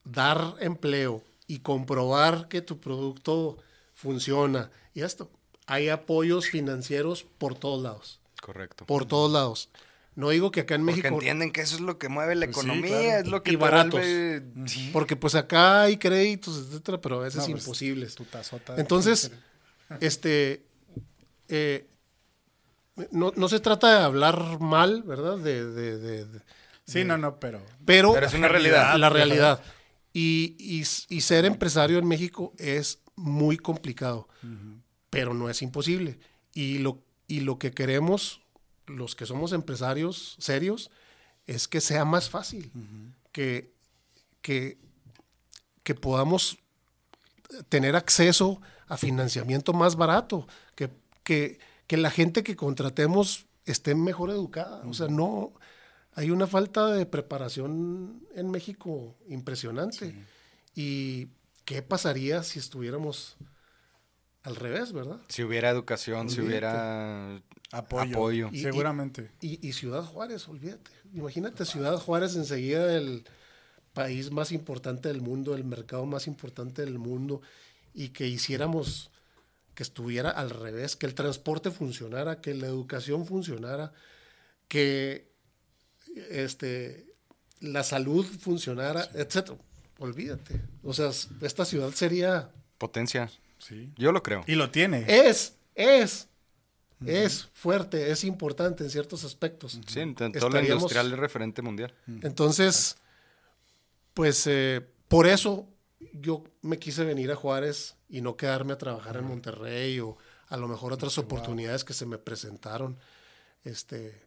dar empleo y comprobar que tu producto funciona y esto, hay apoyos financieros por todos lados, Correcto. por todos lados. No digo que acá en Porque México, entienden que eso es lo que mueve la Pues sí, economía, claro. es lo que Y baratos. vuelve- Sí. porque pues acá hay créditos, etcétera, pero a veces No, pues, imposibles. Tu tazota Entonces, este, eh, no, no se trata de hablar mal, ¿verdad? De, de- de- de- Sí, no, no, pero. pero, Pero es una realidad. La realidad. Y, y- y ser empresario en México es muy complicado, pero no es imposible. Y lo, y lo que queremos, los que somos empresarios serios, es que sea más fácil, que, que, que podamos tener acceso a financiamiento más barato, que, que, que la gente que contratemos esté mejor educada. O sea, no, hay una falta de preparación en México impresionante. ¿Y qué pasaría si estuviéramos al revés, verdad? Si hubiera educación, si hubiera Apoyo. apoyo. Y- Seguramente. Y, y Ciudad Juárez, olvídate. Imagínate, Ciudad Juárez enseguida el país más importante del mundo, el mercado más importante del mundo, y que hiciéramos que estuviera al revés, que el transporte funcionara, que la educación funcionara, que este, la salud funcionara, etcétera. Olvídate. O sea, esta ciudad sería, Potencia. Sí. Yo lo creo. Y lo tiene. es, es, es fuerte, es importante en ciertos aspectos. Sí, en todo lo industrial es referente mundial. Entonces, pues eh, por eso yo me quise venir a Juárez y no quedarme a trabajar en Monterrey o a lo mejor otras oportunidades que se me presentaron. Este,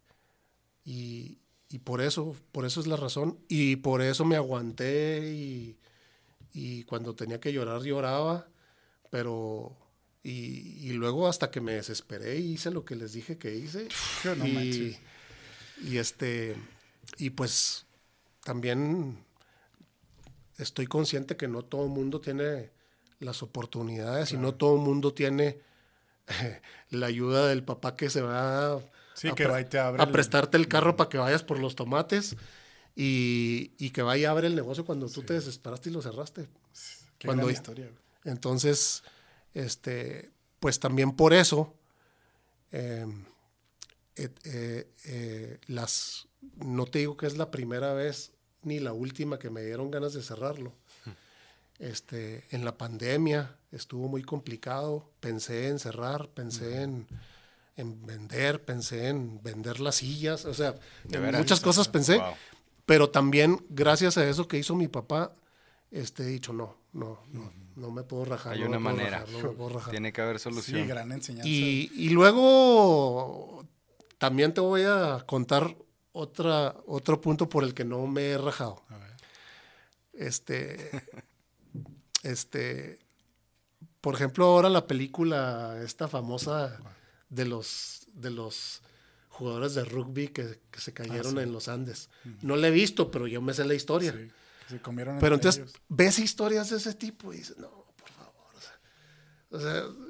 y, y por eso, por eso es la razón. Y por eso me aguanté y, y cuando tenía que llorar, lloraba. Pero, y, y luego hasta que me desesperé y hice lo que les dije que hice. No y, y este, y pues también estoy consciente que no todo el mundo tiene las oportunidades y no todo el mundo tiene la ayuda del papá que se va Sí, a, que pre- va y te abre a el- prestarte el carro para que vayas por los tomates y, y que vaya a abre el negocio cuando tú te desesperaste y lo cerraste. Qué cuando- gran historia. Entonces, este, pues también por eso, eh, eh, eh, las, no te digo que es la primera vez ni la última que me dieron ganas de cerrarlo. Este, en la pandemia estuvo muy complicado, pensé en cerrar, pensé en, en vender, pensé en vender las sillas, o sea, De en veras. muchas cosas pensé, Wow. pero también gracias a eso que hizo mi papá, este, he dicho, no, no, no, no me puedo rajar. Hay no una manera. rajar, no me puedo rajar. Tiene que haber solución. Sí, gran enseñanza. Y, y luego también te voy a contar otra, otro punto por el que no me he rajado. A ver. Este, este, por ejemplo, ahora la película esta famosa de los, de los jugadores de rugby que, que se cayeron sí. en los Andes. No la he visto, pero yo me sé la historia. Sí, se comieron Pero entonces ellos. ves historias de ese tipo y dices, no, por favor. O sea, o sea,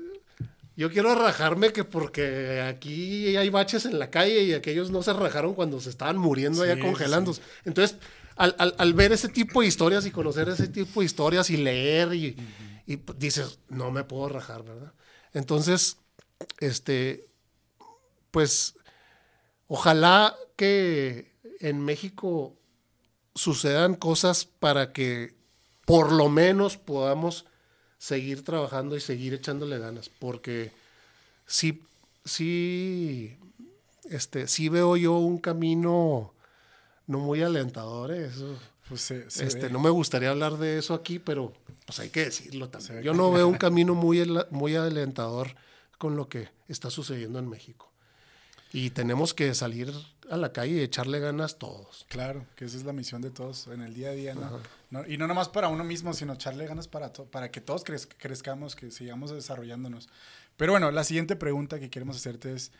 yo quiero rajarme que porque aquí hay baches en la calle y aquellos no se rajaron cuando se estaban muriendo Sí, allá congelándose. Entonces, al, al- al ver ese tipo de historias y conocer ese tipo de historias y leer y, y, dices, no me puedo rajar, ¿verdad? Entonces, este, pues, ojalá que en México sucedan cosas para que por lo menos podamos seguir trabajando y seguir echándole ganas, porque sí, sí, este, sí veo yo un camino no muy alentador, ¿eh? eso, Pues se, se este, ve. no me gustaría hablar de eso aquí, pero pues hay que decirlo también. Yo no veo un camino muy, muy alentador con lo que está sucediendo en México. Y tenemos que salir a la calle y echarle ganas todos. Claro, que esa es la misión de todos en el día a día, ¿no? No- y no nomás para uno mismo, sino echarle ganas para, to- para que todos crez- crezcamos, que sigamos desarrollándonos. Pero bueno, la siguiente pregunta que queremos hacerte es,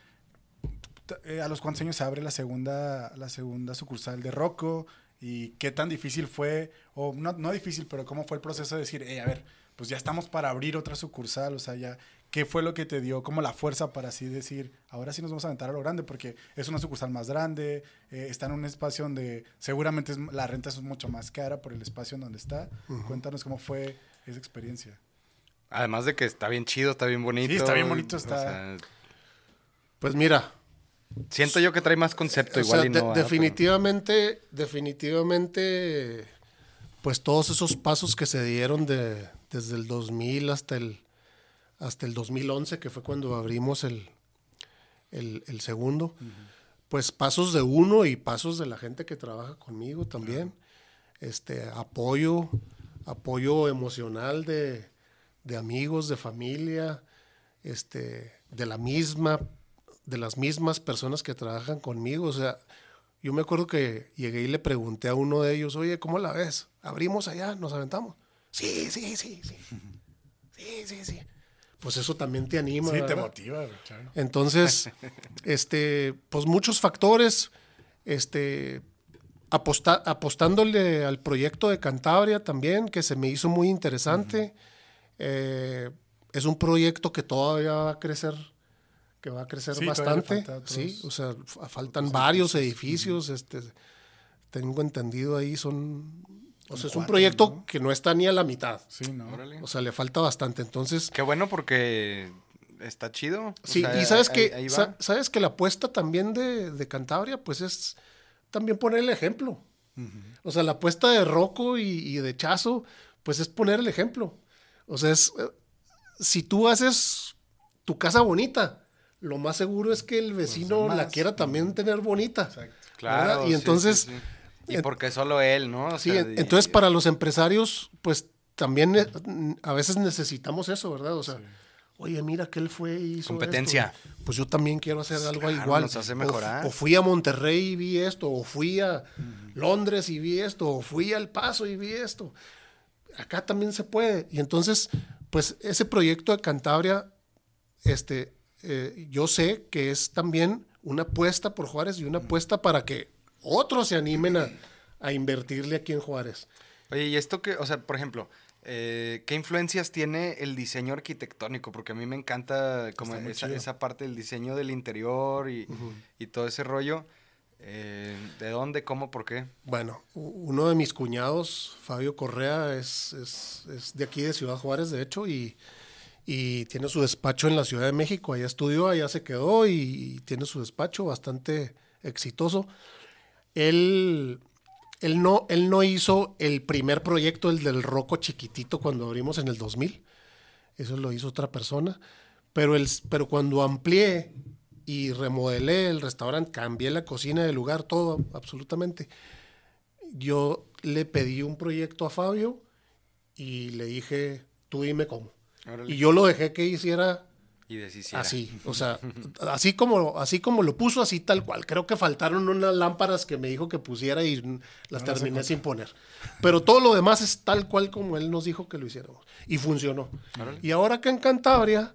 eh, ¿a los cuántos años se abre la segunda, la segunda sucursal de Rocco? ¿Y qué tan difícil fue, o no, no difícil, pero cómo fue el proceso de decir, hey, a ver, pues ya estamos para abrir otra sucursal, o sea, ya, ¿qué fue lo que te dio como la fuerza para así decir, ahora sí nos vamos a aventar a lo grande? Porque es una sucursal más grande, eh, está en un espacio donde seguramente es- la renta es mucho más cara por el espacio en donde está. Cuéntanos cómo fue esa experiencia. Además de que está bien chido, está bien bonito. Sí, está bien bonito, o está- sea, Pues mira, siento yo que trae más concepto O igual sea, y de- no. ¿verdad? definitivamente, definitivamente, pues todos esos pasos que se dieron de, desde el 2000 hasta el, hasta el 2011, que fue cuando abrimos el, el, el segundo. Pues pasos de uno y pasos de la gente que trabaja conmigo también. Este, apoyo, apoyo emocional de, de amigos, de familia, este, de la misma, de las mismas personas que trabajan conmigo. O sea, yo me acuerdo que llegué y le pregunté a uno de ellos, oye, ¿cómo la ves? ¿Abrimos allá? ¿Nos aventamos? Sí, sí, sí, sí. Sí, sí, sí. Pues eso también te anima. Sí, te motiva, claro. Entonces, este, pues muchos factores, este, aposta- apostándole al proyecto de Cantabria también, que se me hizo muy interesante. Eh, es un proyecto que todavía va a crecer, que va a crecer Sí, bastante. sí, o sea, fa- faltan varios edificios, este, tengo entendido ahí son, o sea, es un proyecto ¿no? que no está ni a la mitad. Sí, ¿no? Órale. O sea, le falta bastante. Entonces, Qué bueno porque está chido. O Sí, sea, y sabes ahí- que ahí va. sa- sabes que la apuesta también de, de Cantabria, pues es también poner el ejemplo. O sea, la apuesta de Rocco y, y de Chazo, pues es poner el ejemplo. O sea, es eh, si tú haces tu casa bonita, lo más seguro es que el vecino la quiera también tener bonita. Exacto. Claro. ¿verdad? Y sí, entonces, sí, sí. Y porque solo él, ¿no? O Sí, sea, en- y- entonces para los empresarios, pues también eh, a veces necesitamos eso, ¿verdad? O sea, oye, mira que él fue y hizo Competencia. esto. Pues yo también quiero hacer algo claro, igual. nos hace O- mejorar. O, fui a Monterrey y vi esto, o fui a Londres y vi esto, o fui al Paso y vi esto. Acá también se puede. Y entonces, pues ese proyecto de Cantabria, este, eh, yo sé que es también una apuesta por Juárez y una apuesta para que otros se animen a, a invertirle aquí en Juárez. Oye, y esto que, o sea, por ejemplo, eh, ¿qué influencias tiene el diseño arquitectónico? Porque a mí me encanta como esa, esa parte del diseño del interior y, y todo ese rollo. Eh, ¿De dónde, cómo, por qué? Bueno, uno de mis cuñados, Fabio Correa, es, es- es de aquí de Ciudad Juárez, de hecho, y, y tiene su despacho en la Ciudad de México. Allá estudió, allá se quedó y, y tiene su despacho bastante exitoso. Él, él, no, él no hizo el primer proyecto, el del Roco chiquitito, cuando abrimos en el 2000. Eso lo hizo otra persona. Pero, el, pero cuando amplié y remodelé el restaurante, cambié la cocina del lugar, todo, absolutamente. Yo le pedí un proyecto a Fabio y le dije, tú dime cómo. Y yo lo dejé que hiciera Y deshiciera. así, o sea, así como, así como lo puso, así tal cual. Creo que faltaron unas lámparas que me dijo que pusiera y mm, las No terminé sin poner. Pero todo lo demás es tal cual como él nos dijo que lo hiciéramos. Y funcionó. Órale. Y ahora que en Cantabria,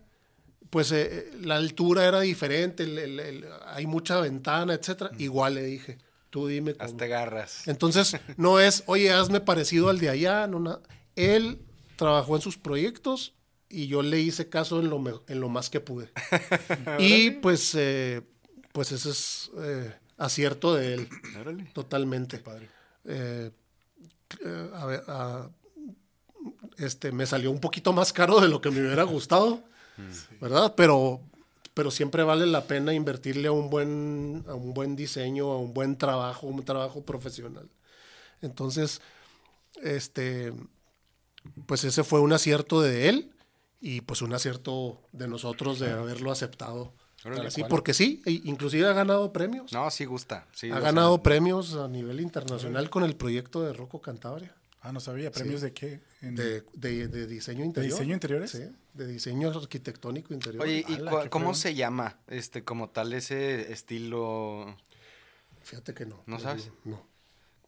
pues eh, la altura era diferente, el- el- el- hay mucha ventana, etcétera. Igual le dije, tú dime cómo. Hazte garras. Entonces, no es, oye, hazme parecido al de allá, no nada. Él trabajó en sus proyectos y yo le hice caso en lo, en lo más que pude. y pues, eh, pues ese es eh, acierto de él, Órale. totalmente. Padre. Eh, a ver, ah, este, me salió un poquito más caro de lo que me hubiera gustado, ¿verdad? Pero, pero siempre vale la pena invertirle a un buen, a un buen diseño, a un buen trabajo, un trabajo profesional. Entonces, este, pues ese fue un acierto de él y pues un acierto de nosotros de haberlo aceptado. Así, porque sí, e- inclusive ha ganado premios. No, sí gusta. Sí, Ha ganado premios a nivel internacional con el proyecto de Rocco Cantabria. Ah, no sabía. ¿Premios de qué? En- De, de- de diseño interior. diseño interiores? Sí, de diseño arquitectónico interior. Oye, ¿y Ala, qué cómo se llama este como tal ese estilo? Fíjate que no. ¿No sabes? No.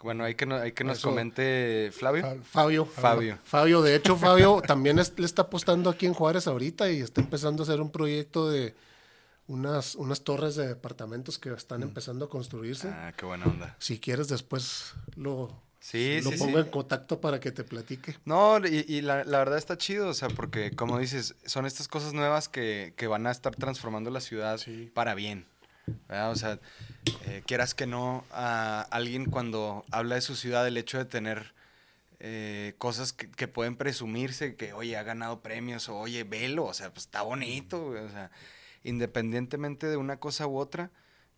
Bueno, hay que, no- hay que nos Eso- comente Flavio. Fab- Fabio. Fabio. Fabio, de hecho, Fabio también es- le está apostando aquí en Juárez ahorita y está empezando a hacer un proyecto de unas, unas torres de departamentos que están empezando a construirse. Ah, qué buena onda. Si quieres, después lo, Sí, lo sí, pongo sí. en contacto para que te platique. No, y, y la, la verdad está chido, o sea, porque como dices, son estas cosas nuevas que, que van a estar transformando la ciudad para bien. O sea, eh, quieras que no, a alguien cuando habla de su ciudad, el hecho de tener eh, cosas que, pueden presumirse, que oye, ha ganado premios, o oye, velo, o sea, pues está bonito, o sea, independientemente de una cosa u otra,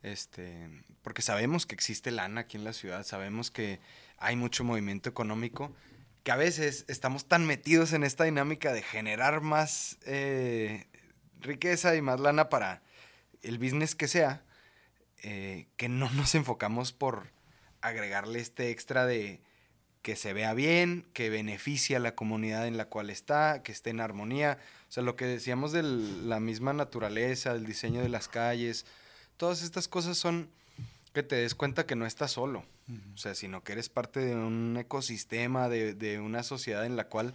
este, porque sabemos que existe lana aquí en la ciudad, sabemos que hay mucho movimiento económico, que a veces estamos tan metidos en esta dinámica de generar más eh, riqueza y más lana para el business que sea, eh, que no nos enfocamos por agregarle este extra de que se vea bien, que beneficie a la comunidad en la cual está, que esté en armonía. O sea, lo que decíamos de la misma naturaleza, el diseño de las calles, todas estas cosas son que te des cuenta que no estás solo. O sea, sino que eres parte de un ecosistema, de, de, una sociedad en la cual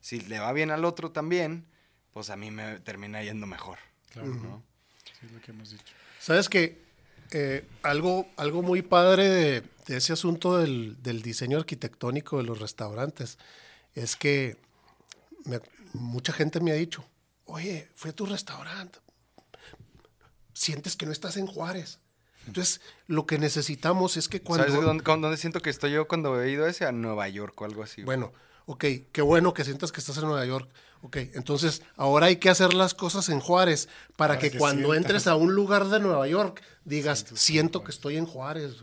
si le va bien al otro también, pues a mí me termina yendo mejor. Claro, ¿no? Sí, es lo que hemos dicho. Sabes que eh, algo, algo muy padre de, ese asunto del, diseño arquitectónico de los restaurantes es que mucha gente me ha dicho, oye, fue a tu restaurante, sientes que no estás en Juárez. Entonces, lo que necesitamos es que cuando... ¿Sabes dónde, dónde, siento que estoy yo cuando he ido ese? A Nueva York o algo así. Bueno, ok, qué bueno que sientas que estás en Nueva York. Ok, entonces ahora hay que hacer las cosas en Juárez para, que, cuando entres a un lugar de Nueva York digas, siento que estoy en Juárez.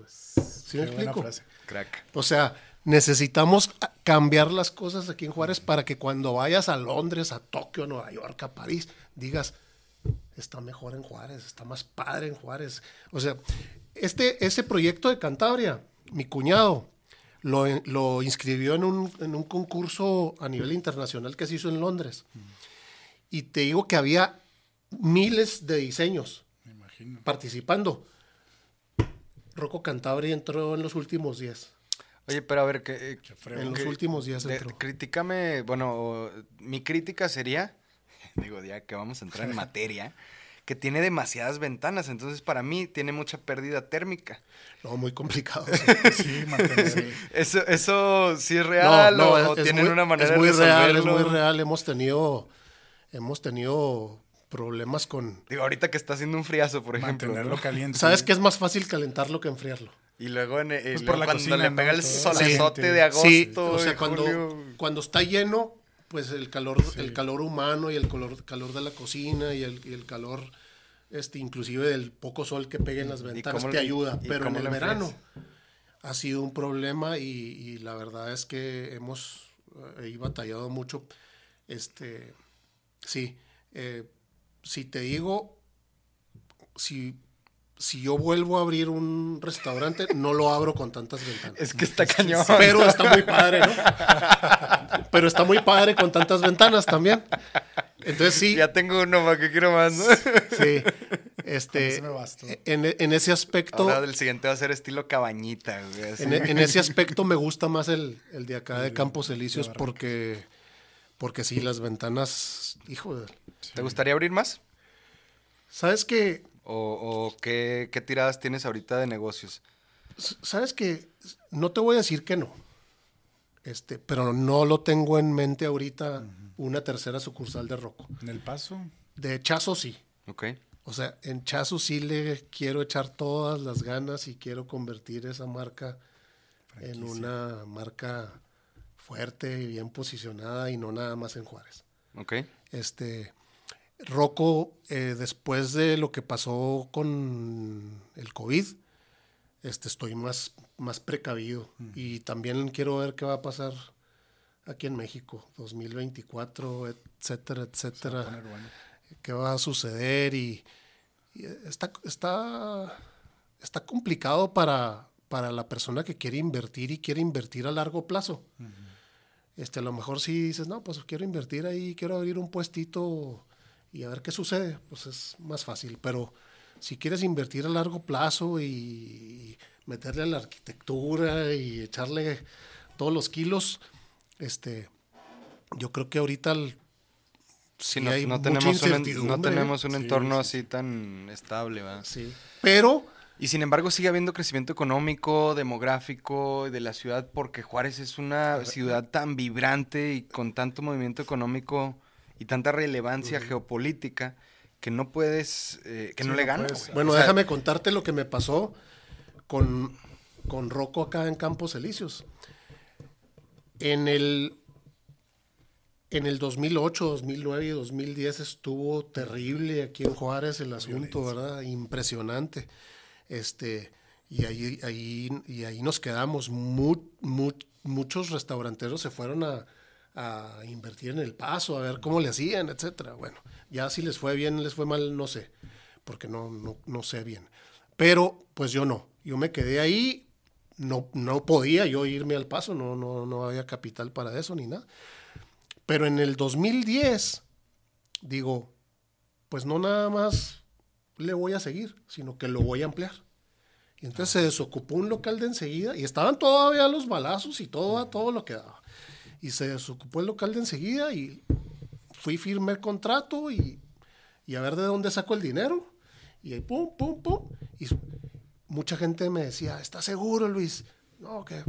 ¿Sí me explico? Crack. O sea, necesitamos cambiar las cosas aquí en Juárez para que cuando vayas a Londres, a Tokio, a Nueva York, a París, digas, está mejor en Juárez, está más padre en Juárez. O sea, este, ese proyecto de Cantabria, mi cuñado, lo, inscribió en un, concurso a nivel internacional que se hizo en Londres. Y te digo que había miles de diseños participando. Rocco Cantabria entró en los últimos días. Oye, pero a ver, que, eh, en los últimos días entró. Critícame, bueno, mi crítica sería, digo, ya que vamos a entrar en materia, que tiene demasiadas ventanas, entonces para mí tiene mucha pérdida térmica. No, muy complicado. sí, eso, eso sí es real o, tienen una manera es muy real, es muy real. Hemos tenido, hemos tenido problemas con. Digo, ahorita que está haciendo un friazo, por ejemplo. Mantenerlo caliente. Sabes que es más fácil calentarlo que enfriarlo. Y luego en pues por la cuando le pega el solezote de agosto. Sí, o sea, cuando, cuando está lleno, pues el calor, el calor humano y el calor, calor de la cocina y el, y el calor este, inclusive del poco sol que pegue en las ventanas te ayuda, pero en el verano ha sido un problema y, la verdad es que hemos eh, batallado mucho. Este, sí, eh, si te digo, si si yo vuelvo a abrir un restaurante, no lo abro con tantas ventanas. Es que está cañón. Pero está muy padre, ¿no? Pero está muy padre con tantas ventanas también. Entonces sí. Ya tengo uno más que quiero más, ¿no? Sí. Este, en, en, ese aspecto. Ahora el siguiente va a ser estilo cabañita. En, ese aspecto me gusta más el, el de acá de Campos Elíseos porque, porque sí, las ventanas. Hijo de. ¿Te gustaría abrir más? ¿Sabes qué? ¿O, qué, tiradas tienes ahorita de negocios? Sabes que no te voy a decir que no, este, pero no lo tengo en mente ahorita una tercera sucursal de Rocco. ¿En el paso? De Chazo sí. Ok. O sea, en Chazo sí le quiero echar todas las ganas y quiero convertir esa marca en una marca fuerte y bien posicionada y no nada más en Juárez. Ok. Este, Rocco, eh, después de lo que pasó con el COVID, este, estoy más, más precavido. Y también quiero ver qué va a pasar aquí en México, 2024, etcétera, etcétera. ¿Qué va a suceder? Y, está, está, está complicado para, para la persona que quiere invertir y quiere invertir a largo plazo. este, a lo mejor si dices, no, pues quiero invertir ahí, quiero abrir un puestito y a ver qué sucede, pues es más fácil. Pero si quieres invertir a largo plazo y meterle a la arquitectura y echarle todos los kilos, este, yo creo que ahorita sí, no, hay no tenemos un, no tenemos un entorno así tan estable, ¿verdad? Sí. Pero y sin embargo sigue habiendo crecimiento económico, demográfico de la ciudad porque Juárez es una ciudad tan vibrante y con tanto movimiento económico y tanta relevancia geopolítica que no puedes, eh, que no le ganas. Bueno, déjame contarte lo que me pasó con, con Rocco acá en Campos Elíseos. En el, en el 2008, 2009 y 2010 estuvo terrible aquí en Juárez el asunto, ¿verdad? Impresionante. Este, y ahí, ahí, y ahí nos quedamos. muchos restauranteros se fueron a, a invertir en el paso, a ver cómo le hacían, etcétera. Bueno, ya si les fue bien, les fue mal, no sé. porque no, no, no sé bien. Pero pues yo no, yo me quedé ahí, no, no podía yo irme al paso, no, no, no había capital para eso ni nada. Pero en el 2010, digo, pues no nada más le voy a seguir, sino que lo voy a ampliar. Y entonces se desocupó un local de enseguida y estaban todavía los balazos y todo, todo lo que daba. Y se desocupó el local de enseguida y fui firme el contrato y, y a ver de dónde saco el dinero. Y ahí pum, pum, pum. Y mucha gente me decía, ¿estás seguro, Luis? No, que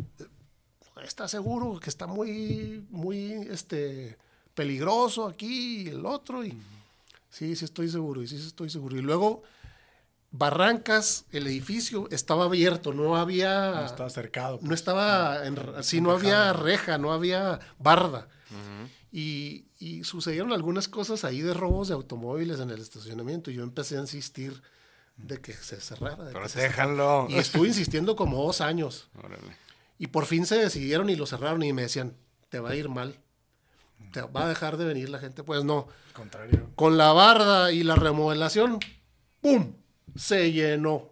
está seguro que está muy, muy, este, peligroso aquí y el otro. Y sí, sí estoy seguro, y sí estoy seguro. Y luego Barrancas, el edificio estaba abierto, no había... No estaba cercado. No estaba, en, sí, no había reja, no había barda. y, y, sucedieron algunas cosas ahí de robos de automóviles en el estacionamiento. Y yo empecé a insistir de que se cerrara. De Protéjanlo. Y estuve insistiendo como dos años. Órale. Y por fin se decidieron y lo cerraron y me decían, te va a ir mal. Te va a dejar de venir la gente. Pues no. Contrario. Con la barda y la remodelación, ¡pum! Se llenó.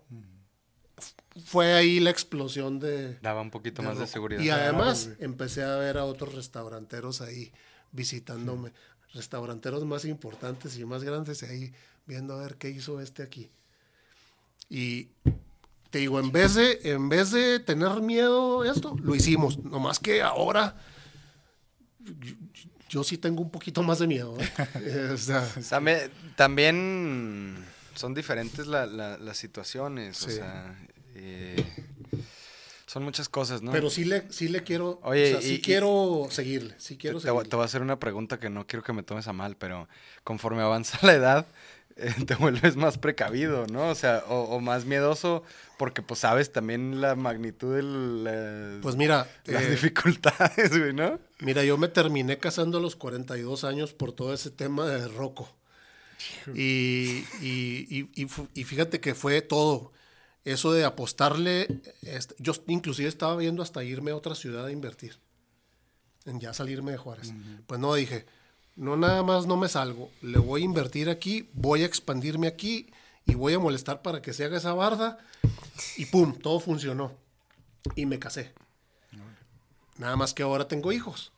Fue ahí la explosión de... Daba un poquito más de seguridad. Y además empecé a ver a otros restauranteros ahí visitándome. Restauranteros más importantes y más grandes ahí viendo a ver qué hizo este aquí. Y te digo, en vez de, en vez de tener miedo esto, lo hicimos. Nomás que ahora yo, sí tengo un poquito más de miedo. ¿eh? también son diferentes las situaciones, o sea, eh, son muchas cosas, ¿no? Pero sí le, sí le quiero, Oye, sí quiero seguirle, sí quiero te, voy a hacer una pregunta que no quiero que me tomes a mal, pero conforme avanza la edad, eh, te vuelves más precavido, ¿no? O sea, o, más miedoso porque pues sabes también la magnitud de la, pues mira, las eh, dificultades, güey, ¿no? Mira, yo me terminé casando a los 42 años por todo ese tema de roco. Y, y, fíjate que fue todo. Eso de apostarle, este, yo inclusive estaba viendo hasta irme a otra ciudad a invertir, en ya salirme de Juárez. Pues no, dije, no nada más no me salgo, le voy a invertir aquí, voy a expandirme aquí y voy a molestar para que se haga esa barda. Y pum, todo funcionó. Y me casé. Nada más que ahora tengo hijos.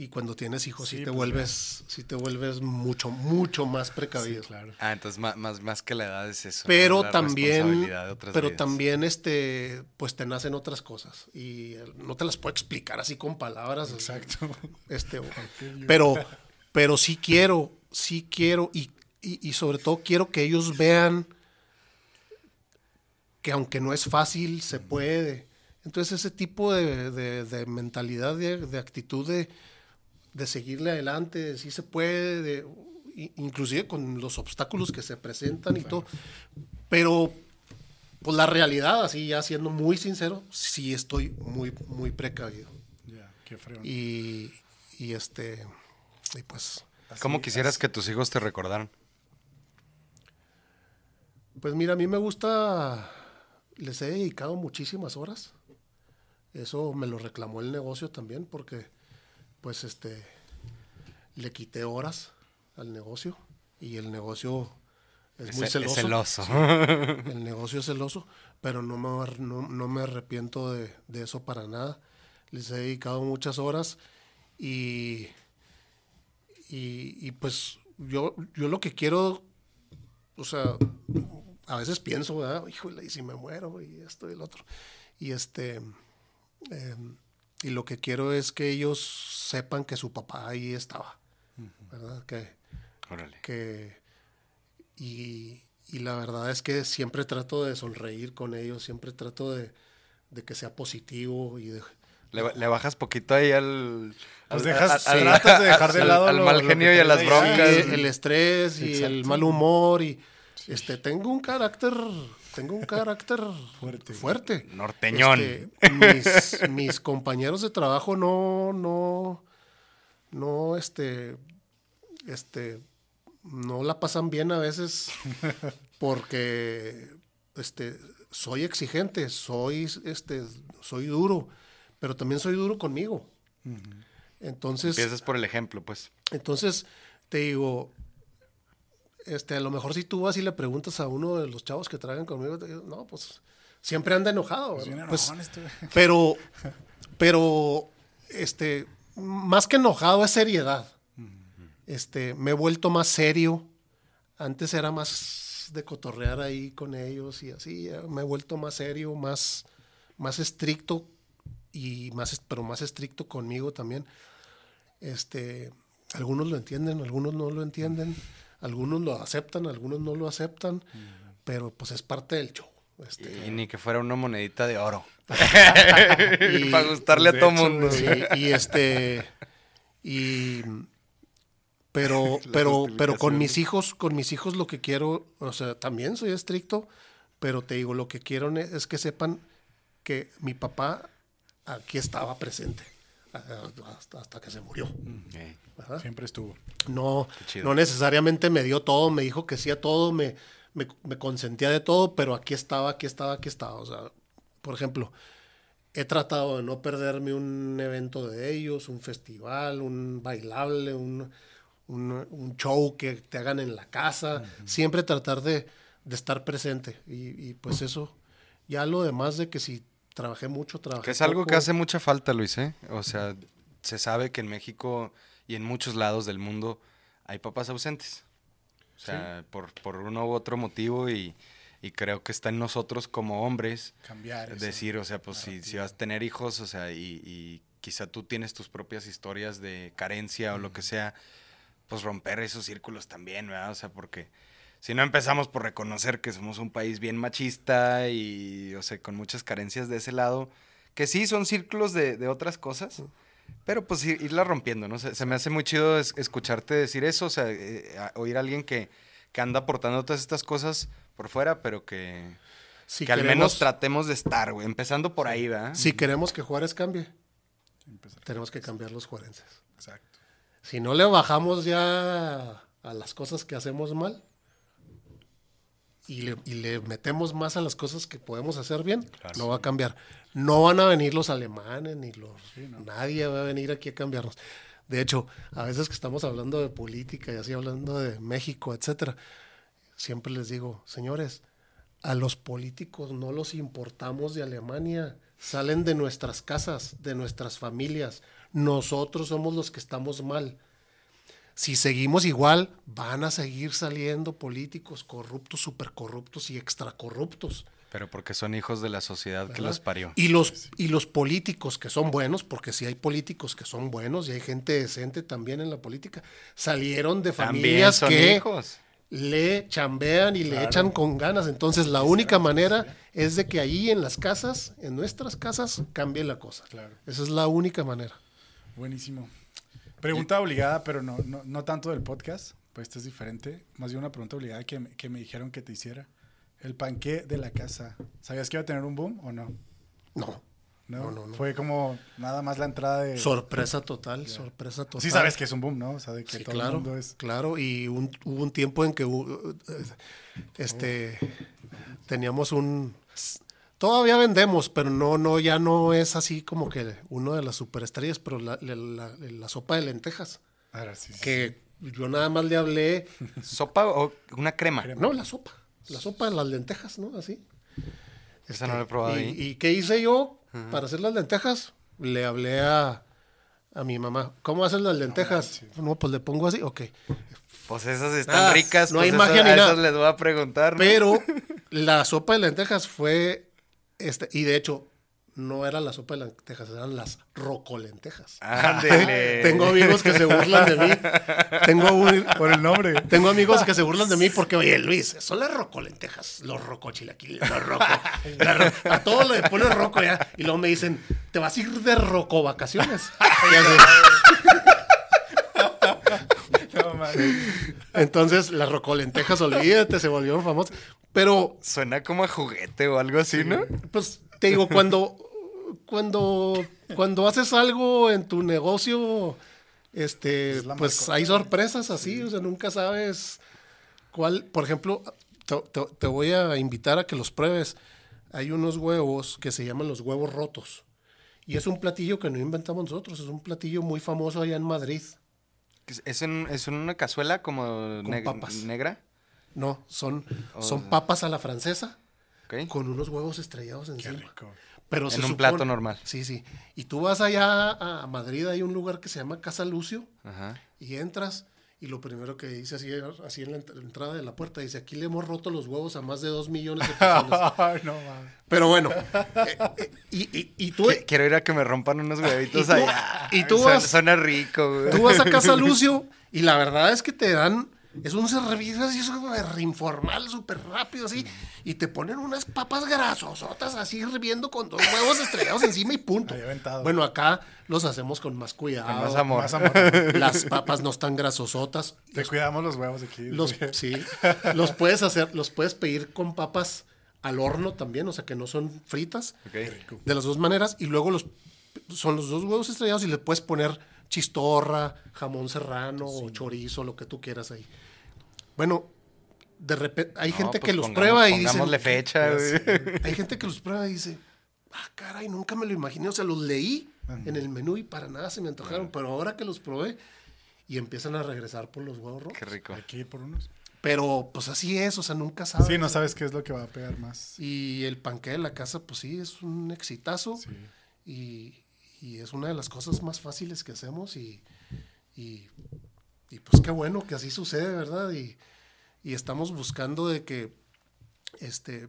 Y cuando tienes hijos sí, te pues, vuelves, sí te vuelves mucho, mucho más precavido. claro. Ah, entonces más, más, que la edad es eso. Pero también, pero también este, pues te nacen otras cosas. Y no te las puedo explicar así con palabras. Exacto. Este, pero, pero sí quiero, sí quiero, y, y, sobre todo quiero que ellos vean que aunque no es fácil, se puede. Entonces ese tipo de, de mentalidad, de, actitud de de seguirle adelante, si se puede, inclusive con los obstáculos que se presentan y todo. Pero, pues la realidad, así ya siendo muy sincero, sí estoy muy, muy precavido. qué frío. Y, y este, y pues... ¿Cómo quisieras que tus hijos te recordaran? Pues mira, a mí me gusta, les he dedicado muchísimas horas. Eso me lo reclamó el negocio también, porque pues este, le quité horas al negocio y el negocio es, muy celoso. el negocio es celoso, pero no me, no, me arrepiento de, eso para nada. Les he dedicado muchas horas y, y, pues yo, yo lo que quiero, o sea, a veces pienso, ¿verdad? Híjole, y si me muero y esto y el otro. Y este... Em, y lo que quiero es que ellos sepan que su papá ahí estaba, ¿verdad? Que, que y, y, la verdad es que siempre trato de sonreír con ellos, siempre trato de, de que sea positivo y de, le, bajas poquito ahí al. Pues dejas, al, de dejar de lado al, mal genio y a las broncas. el estrés y el mal humor. y este Tengo un carácter tengo un carácter fuerte. fuerte. Norteñón. Este, mis, compañeros de trabajo no, no, no, este, este, no la pasan bien a veces porque, este, soy exigente, soy, este, soy duro, pero también soy duro conmigo. Entonces. Empiezas por el ejemplo, pues. Entonces, te digo, este, a lo mejor si tú vas y le preguntas a uno de los chavos que trabajan conmigo, no, pues siempre anda enojado. Pues. Pues, este pero, pero, este, más que enojado es seriedad. Este, me he vuelto más serio. Antes era más de cotorrear ahí con ellos y así. Me he vuelto más serio, más, más estricto y más, pero más estricto conmigo también. Este, algunos lo entienden, algunos no lo entienden, algunos lo aceptan, algunos no lo aceptan, pero pues es parte del show. Este, Y ni que fuera una monedita de oro. Y- Para gustarle a todo hecho, mundo. Sí, y este y pero pero pero con mis hijos con mis hijos lo que quiero o sea también soy estricto pero te digo lo que quiero es que sepan que mi papá aquí estaba presente hasta, hasta que se murió Ey, ¿verdad? Siempre estuvo. no no necesariamente me dio todo me dijo que sí a todo me, me, me consentía de todo pero aquí estaba aquí estaba aquí estaba o sea por ejemplo he tratado de no perderme un evento de ellos, un festival, un bailable, un, un- un show que te hagan en la casa. Siempre tratar de, de estar presente. Y, y, pues eso, ya lo demás de que si trabajé mucho, trabajé Que es algo que hace mucha falta, Luis, ¿eh? O sea, se sabe que en México y en muchos lados del mundo hay papás ausentes. O sea, por, por uno u otro motivo y, y creo que está en nosotros como hombres Cambiar. eso. decir, o sea, pues si, si vas a tener hijos, o sea, y, y quizá tú tienes tus propias historias de carencia o lo que sea, pues romper esos círculos también, ¿verdad? O sea, porque si no empezamos por reconocer que somos un país bien machista y, o sea, con muchas carencias de ese lado, que sí son círculos de, de otras cosas, pero pues ir- irla rompiendo, ¿no? Se, se me hace muy chido es- escucharte decir eso, o sea, eh, a- oír a alguien que, que anda aportando todas estas cosas por fuera, pero que, si que al menos tratemos de estar, güey, empezando por ahí, ¿verdad? Si queremos que Juárez cambie, Empezar. tenemos que cambiar los juarenses. Exacto. Si no le bajamos ya a las cosas que hacemos mal y le, y le metemos más a las cosas que podemos hacer bien, no va a cambiar. No van a venir los alemanes ni los... Nadie va a venir aquí a cambiarnos. De hecho, a veces que estamos hablando de política y así hablando de México, etcétera, siempre les digo, señores, a los políticos no los importamos de Alemania, salen de nuestras casas, de nuestras familias. Nosotros somos los que estamos mal. Si seguimos igual, van a seguir saliendo políticos corruptos, supercorruptos y extracorruptos. Pero porque son hijos de la sociedad que los parió. Y los, y los políticos que son buenos, porque si hay políticos que son buenos y hay gente decente también en la política, salieron de familias son que hijos. le chambean y le echan con ganas. Entonces, la única manera es de que ahí en las casas, en nuestras casas, cambie la cosa. Claro. Esa es la única manera. Buenísimo. Pregunta obligada, pero no, no, no tanto del podcast, pues esto es diferente. Más bien una pregunta obligada que, me- que me dijeron que te hiciera. El panqué de la casa. ¿Sabías que iba a tener un boom o no? No. No, No, no, no. Fue como nada más la entrada de... Sorpresa total, sorpresa total. sí sabes que es un boom, ¿no? O sea, de que Sí, todo claro, el mundo es... claro. Y un- hubo un tiempo en que este teníamos un todavía vendemos, pero no, no, ya no es así como que uno de las superestrellas, pero la, la- la- la sopa de lentejas, Ahora sí, sí, que yo nada más le hablé, ¿Sopa o una crema? Crema. no, la sopa, la sopa de las lentejas, ¿no? Así. Esa no la he probado y, ahí. ¿Y qué hice yo para hacer las lentejas? Le hablé a, a mi mamá, ¿cómo haces las lentejas? No, pues le pongo así, ok. Pues esas están Ah, ricas. no pues hay esas- magia ni a nada. esas les voy a preguntar. ¿no? Pero la sopa de lentejas fue, este, y de hecho, no era la sopa de lentejas, eran las rocolentejas. Ándele. Tengo amigos que se burlan de mí. Tengo, un- Por el nombre. tengo amigos que se burlan de mí porque, oye, Luis, son las rocolentejas, los rocochilaquiles, los roco. ro- a todos le pones roco ya. Y luego me dicen, ¿te vas a ir de roco vacaciones? Y así. No, man. Entonces, las rocolentejas, olvídate, se volvieron famosas. Pero Suena como a juguete o algo así, ¿no? Pues te digo, cuando, cuando, cuando haces algo en tu negocio, este, Es pues hay sorpresas así, o sea, nunca sabes cuál. Por ejemplo, te, te- te voy a invitar a que los pruebes. Hay unos huevos que se llaman los huevos rotos. Y es un platillo que no inventamos nosotros, es un platillo muy famoso allá en Madrid. ¿Es en, es en una cazuela como Con neg- papas. negra? No, son, Oh. son papas a la francesa con unos huevos estrellados Qué encima. rico. Pero En se un supone- plato normal. Sí, sí. Y tú vas allá a Madrid, hay un lugar que se llama Casa Lucio, Ajá. y entras, y lo primero que dice así, así en la ent- entrada de la puerta, dice, aquí le hemos roto los huevos a más de dos millones de personas. Ay, no mames. Pero bueno, eh, eh, y, y- y tú, Qui- Quiero ir a que me rompan unos huevitos y tú- allá. y tú Suena- vas- Suena rico, güey. tú vas a Casa Lucio, y la verdad es que te dan... Es un servicio así súper informal, súper rápido, así. Y te ponen unas papas grasosotas así hirviendo con dos huevos estrellados encima y punto. Bueno, acá los hacemos con más cuidado. Con más amor. Más amor. Las papas no están grasosotas. Te cuidamos los huevos aquí. Los, sí, los puedes hacer, los puedes pedir con papas al horno también, o sea que no son fritas, Ok. de las dos maneras, y luego los son los dos huevos estrellados y le puedes poner chistorra, jamón serrano o chorizo, lo que tú quieras ahí. Bueno, de repente hay No, gente pues que los pongamos- prueba y dice, Pongámosle fecha, güey. hay gente que los prueba y dice, ah, caray, nunca me lo imaginé. O sea, los leí en el menú y para nada se me antojaron. Pero ahora que los probé y empiezan a regresar por los huevos rojos. Qué rico. Hay que ir por unos. Pero pues así es, o sea, nunca sabes. Sí, no sabes qué es lo que va a pegar más. Y el panqué de la casa, pues sí, es un exitazo. Sí. Y, y es una de las cosas más fáciles que hacemos. Y, y, pues qué bueno que así sucede, ¿verdad? Y, y estamos buscando de que, este,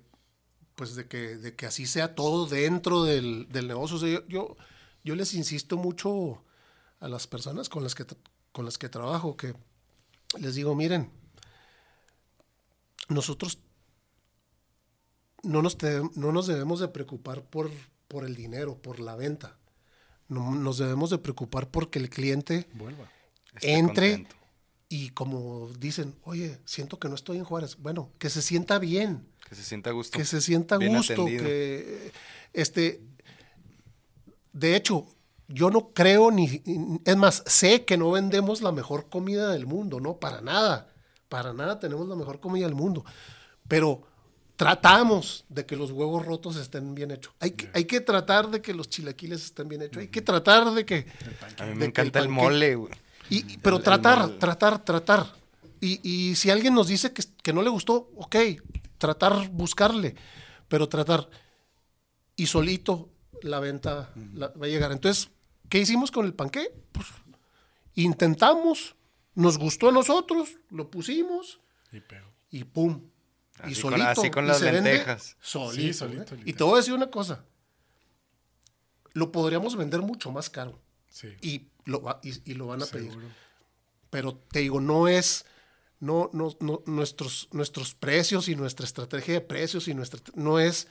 pues de que, de que así sea todo dentro del, del negocio. Yo, yo, yo les insisto mucho a las personas con las que, con las que trabajo que les digo, miren, nosotros no nos, te- no nos debemos de preocupar por, por el dinero, por la venta. No, nos debemos de preocupar porque el cliente Vuelva. Entre contento. y como dicen, oye, siento que no estoy en Juárez. Bueno, que se sienta bien, Que se sienta a gusto. que se sienta a gusto, atendido. que este, de hecho, yo no creo ni, es más, sé que no vendemos la mejor comida del mundo, no, para nada, para nada tenemos la mejor comida del mundo, pero tratamos de que los huevos rotos estén bien hechos. Hay que, hay que tratar de que los chilaquiles estén bien hechos, hay que tratar de que... A mí de me encanta el, mole, güey. y, pero el tratar, mole. tratar, tratar. Y, y si alguien nos dice que, que no le gustó, ok, tratar, buscarle, pero tratar. Y solito la venta la- va a llegar. Entonces, ¿qué hicimos con el panqué? Pues intentamos, nos gustó a nosotros, lo pusimos y pum. Y Así con- solito. así con y las lentejas. Solito. Sí, solito, ¿eh? Y te voy a decir una cosa. Lo podríamos vender mucho más caro. Sí. Y lo, va- y, y lo van a pedir pero te digo, no es, no, no, no, nuestros, nuestros precios y nuestra estrategia de precios y nuestra, no es,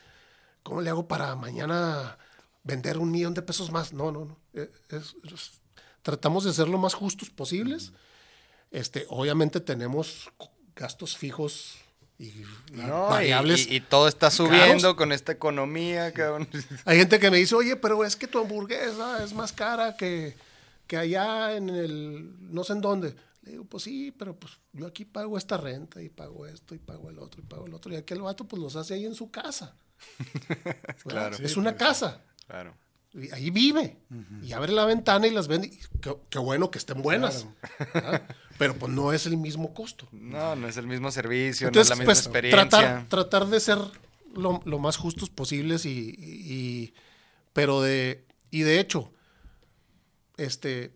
¿cómo le hago para mañana vender un millón de pesos más? No, no, no. Eh, es- es- tratamos de ser lo más justos posibles. Este, obviamente tenemos gastos fijos y, No, y- variables. y, y todo está subiendo con esta economía, cabrón. Hay gente que me dice, oye, pero es que tu hamburguesa es más cara que, que allá en el, no sé en dónde. Le digo, pues sí, pero pues yo aquí pago esta renta y pago esto y pago el otro y pago el otro. Y aquel vato pues los hace ahí en su casa. Claro. Es una pues, casa. Claro. Ahí vive. Y abre la ventana y las vende. Y qué, qué bueno que estén buenas. ¿verdad? Pero pues no es el mismo costo. No, no es el mismo servicio, Entonces, no es la misma pues, experiencia. tratar, tratar de ser lo, lo más justos posibles y, y- pero de, y de hecho, este,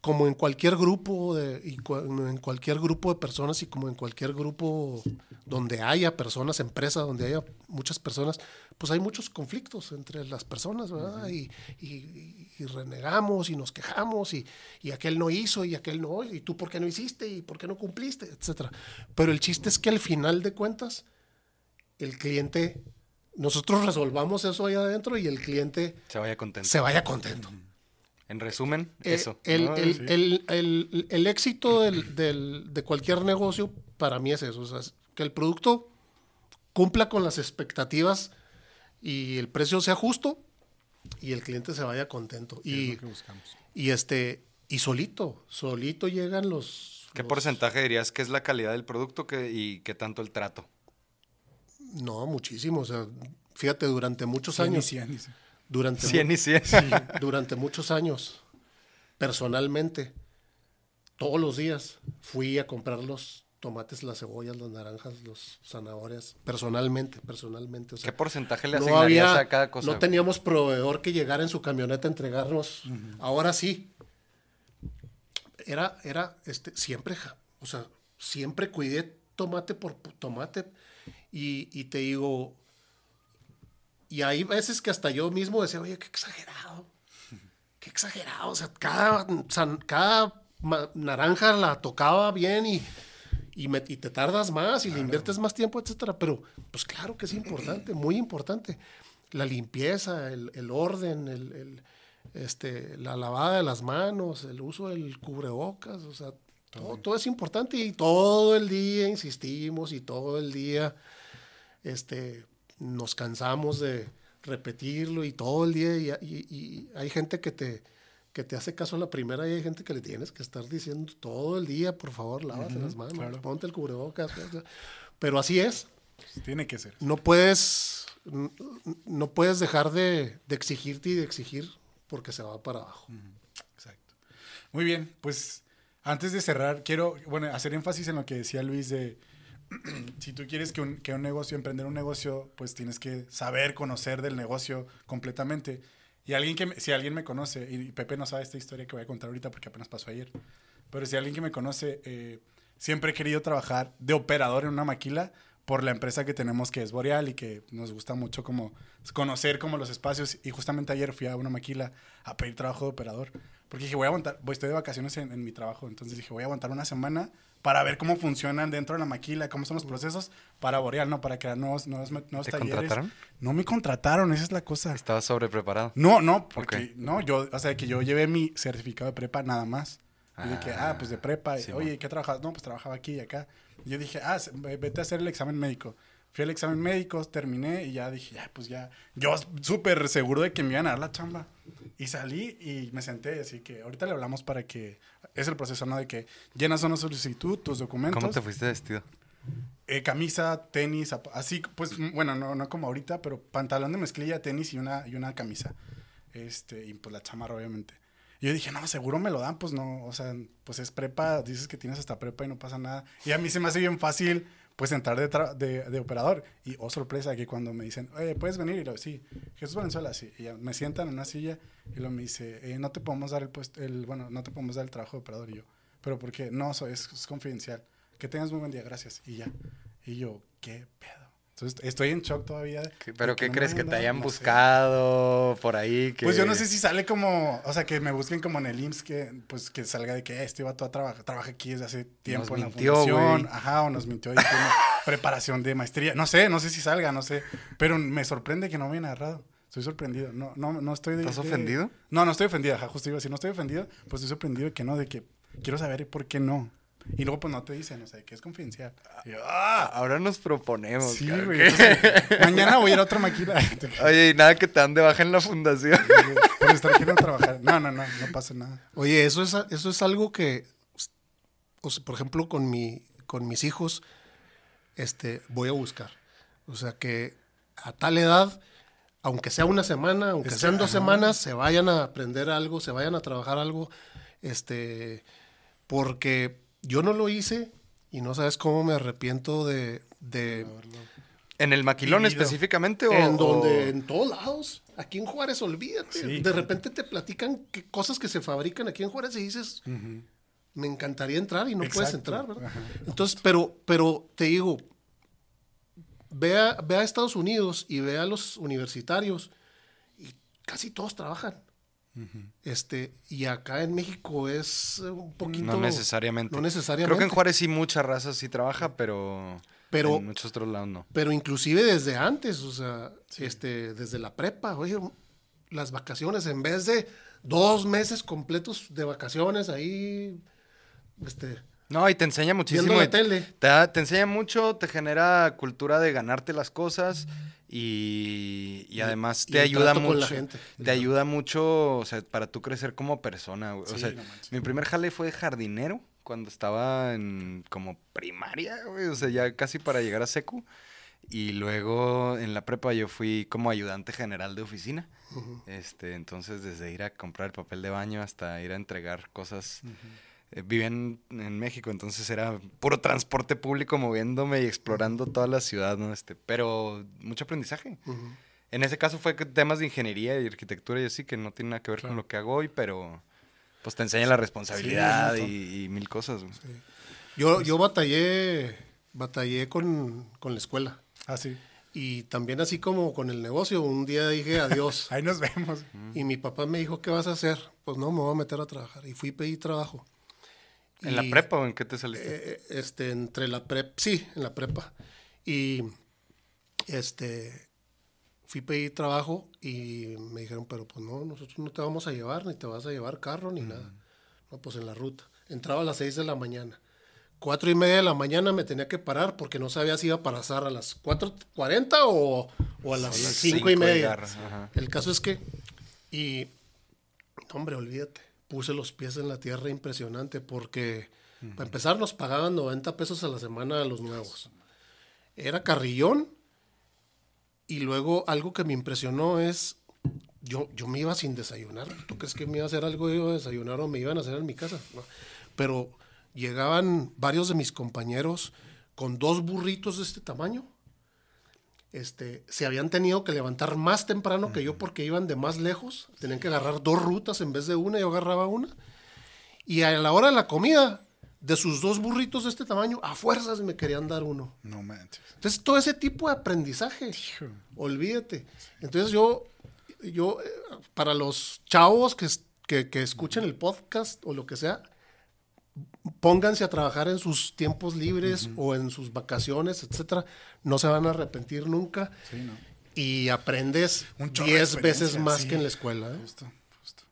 como en cualquier grupo de, y en cualquier grupo de personas y como en cualquier grupo donde haya personas, empresa, donde haya muchas personas, pues hay muchos conflictos entre las personas, ¿verdad? y, y- y renegamos y nos quejamos y, y aquel no hizo y aquel no, y tú por qué no hiciste y por qué no cumpliste, etcétera. Pero el chiste es que al final de cuentas, el cliente, nosotros resolvamos eso ahí adentro y el cliente Se vaya contento. se vaya contento. En resumen, Eh, eso. El, ¿no? el- Sí. el- el- el éxito del- del- de cualquier negocio para mí es eso, o sea, es que el producto cumpla con las expectativas y el precio sea justo y el cliente se vaya contento. ¿Qué es Y, lo que buscamos? y este y solito, solito llegan los... ¿Qué los- porcentaje dirías que es la calidad del producto que, y qué tanto el trato? No, muchísimo. O sea, fíjate, durante muchos años. Durante, mu- 100 y 100. durante muchos años, personalmente, todos los días fui a comprar los, tomates, las cebollas, las naranjas, los zanahorias, personalmente, personalmente. O sea, ¿Qué porcentaje le no había, a cada cosa? no teníamos proveedor que llegara en su camioneta a entregarnos. Ahora sí. Era, era, este, siempre, o sea, siempre cuidé tomate por tomate. Y, y te digo, y hay veces que hasta yo mismo decía, oye, qué exagerado. Qué exagerado. O sea, cada, cada naranja la tocaba bien y, y, me- y te tardas más y le inviertes más tiempo, etcétera. Pero, pues claro que es importante, muy importante. La limpieza, el, el orden, el, el, este, la lavada de las manos, el uso del cubrebocas, o sea, todo, todo es importante y todo el día insistimos y todo el día este, nos cansamos de repetirlo y todo el día y, y- y hay gente que te, que te hace caso a la primera y hay gente que le tienes que estar diciendo todo el día, por favor, lávate las manos, claro. ponte el cubrebocas. Pero así es, Pues tiene que ser. no puedes, no puedes dejar de, de exigirte y de exigir porque se va para abajo. Exacto. Muy bien, pues antes de cerrar, quiero bueno, hacer énfasis en lo que decía Luis de si tú quieres que un, que un negocio, emprender un negocio, pues tienes que saber, conocer del negocio completamente. Y alguien que, si alguien me conoce, y Pepe no sabe esta historia que voy a contar ahorita porque apenas pasó ayer, pero si alguien que me conoce, eh, siempre he querido trabajar de operador en una maquila por la empresa que tenemos que es Boreal y que nos gusta mucho como conocer como los espacios. Y justamente ayer fui a una maquila a pedir trabajo de operador. Porque dije, voy a aguantar, voy, estoy de vacaciones en, en mi trabajo, entonces dije, voy a aguantar una semana para ver cómo funcionan dentro de la maquila, cómo son los procesos para Boreal, ¿no? Para crear nuevos, nuevos, nuevos ¿Te talleres. contrataron? No me contrataron, esa es la cosa. Estaba sobrepreparado. No, no, porque no, yo, o sea, que yo llevé mi certificado de prepa nada más. Y de que, ah, pues de prepa, y, sí, oye. ¿qué trabajas? No, pues trabajaba aquí y acá. Y yo dije, ah, vete a hacer el examen médico. Fui al examen médico, terminé y ya dije, ya, pues ya, yo súper seguro de que me iban a dar la chamba. Y salí y me senté, así que ahorita le hablamos para que, es el proceso, ¿no? De que llenas una solicitud, tus documentos. ¿Cómo te fuiste vestido? Eh, camisa, tenis, así, pues, mm, bueno, no, no como ahorita, pero pantalón de mezclilla, tenis y una, y una camisa. Este, y pues la chamarra, obviamente. Y yo dije, no, seguro me lo dan, pues no, o sea, pues es prepa, dices que tienes hasta prepa y no pasa nada. Y a mí se me hace bien fácil, pues, entrar de, de, de operador. Y, oh, sorpresa, que cuando me dicen, oye, ¿puedes venir? Y lo, sí, Jesús Valenzuela, sí. Y ya me sientan en una silla y lo me dice, eh, no te podemos dar el puesto, el, bueno, no te podemos dar el trabajo de operador. Y yo, ¿pero por qué? No, eso es, es confidencial. Que tengas muy buen día, gracias. Y ya. Y yo, ¿qué pedo? Entonces, estoy en shock todavía. ¿Pero qué no crees? ¿Que te hayan no sé. buscado por ahí? Que... Pues yo no sé si sale como, o sea, que me busquen como en el IMSS, que pues que salga de que "Eh, este vato trabaja, trabaja aquí desde hace tiempo en la mintió, fundación, güey. ajá, o nos mintió y tiene preparación de maestría, no sé, no sé si salga, no sé, pero me sorprende que no me hayan agarrado. Estoy sorprendido, no, no, no estoy de, ¿Estás ofendido? No, no estoy ofendido, ajá, justo iba a decir, no estoy ofendido, pues estoy sorprendido de que no, de que quiero saber por qué no. Y luego pues no te dicen, o sea, que es confidencial. Y yo, ah, Ahora nos proponemos. sí, güey. entonces, mañana voy a ir a otra máquina. Oye, y nada que te dan de baja en la fundación. Por estar queriendo trabajar. No, no, no, no pasa nada. Oye, eso es, eso es algo que, o sea, por ejemplo, con, mi, con mis hijos, este, voy a buscar. O sea, que a tal edad, aunque sea una semana, aunque sean dos ajá. semanas, se vayan a aprender algo, se vayan a trabajar algo, este, porque yo no lo hice y no sabes cómo me arrepiento de, de ¿En el maquilón Vivido. específicamente o...? en donde, o- en todos lados. Aquí en Juárez, olvídate. Sí. De repente te platican que cosas que se fabrican aquí en Juárez y dices, me encantaría entrar y no puedes entrar, ¿verdad? Ajá. Entonces, pero, pero te digo, ve a, ve a Estados Unidos y ve a los universitarios y casi todos trabajan. Este, y acá en México es eh, un poquito. No necesariamente. No necesariamente. Creo que en Juárez sí mucha raza sí trabaja, pero... Pero- En muchos otros lados no. Pero inclusive desde antes, o sea, este, desde la prepa, oye, las vacaciones, en vez de dos meses completos de vacaciones ahí, este, No, y te enseña muchísimo. la tele. Te, te enseña mucho, te genera cultura de ganarte las cosas y, y además te ayuda mucho. gente. Te ayuda mucho, o sea, para tú crecer como persona. güey. o sea, no mi primer jale fue jardinero cuando estaba en como primaria, güey, o sea, ya casi para llegar a secu. Y luego en la prepa yo fui como ayudante general de oficina. Este, entonces desde ir a comprar el papel de baño hasta ir a entregar cosas vivía en, en México, entonces era puro transporte público moviéndome y explorando toda la ciudad, ¿no? Este, pero mucho aprendizaje. Ujú. En ese caso fue temas de ingeniería y arquitectura y así, que no tiene nada que ver Claro. con lo que hago hoy, pero pues te enseña la responsabilidad Sí, y, y mil cosas. Yo, yo batallé, batallé con, con la escuela. Ah, sí. Y también así como con el negocio, un día dije adiós. Ahí nos vemos. y mi papá me dijo, ¿qué vas a hacer? Pues no, me voy a meter a trabajar. Y fui a pedir trabajo. ¿En la prepa o en qué te saliste? eh, este, entre la prepa, sí, en la prepa. Y este, fui a pedir trabajo y me dijeron, pero pues no, nosotros no te vamos a llevar, ni te vas a llevar carro, ni nada. No, pues en la ruta. Entraba a las 6 de la mañana. Cuatro y media de la mañana me tenía que parar porque no sabía si iba a pasar a las 4.40 o, o a las A las 5 cinco y media. El caso es que, y, hombre, olvídate, puse los pies en la tierra impresionante porque, para empezar, nos pagaban 90 pesos a la semana a los nuevos. Era carrillón y luego algo que me impresionó es, yo, yo me iba sin desayunar. ¿Tú crees que me iba a hacer algo, iba a desayunar o me iban a hacer en mi casa? No. Pero llegaban varios de mis compañeros con dos burritos de este tamaño este, se habían tenido que levantar más temprano que yo porque iban de más lejos. Tenían que agarrar dos rutas en vez de una, yo agarraba una. Y a la hora de la comida, de sus dos burritos de este tamaño, a fuerzas me querían dar uno. No manches. Entonces, todo ese tipo de aprendizaje, olvídate. Entonces, yo, yo eh, para los chavos que, que, que escuchen el podcast o lo que sea, pónganse a trabajar en sus tiempos libres o en sus vacaciones, etcétera. No se van a arrepentir nunca Sí, ¿no? y aprendes Un chorro de 10 veces más sí. que en la escuela. ¿eh? Justo, justo.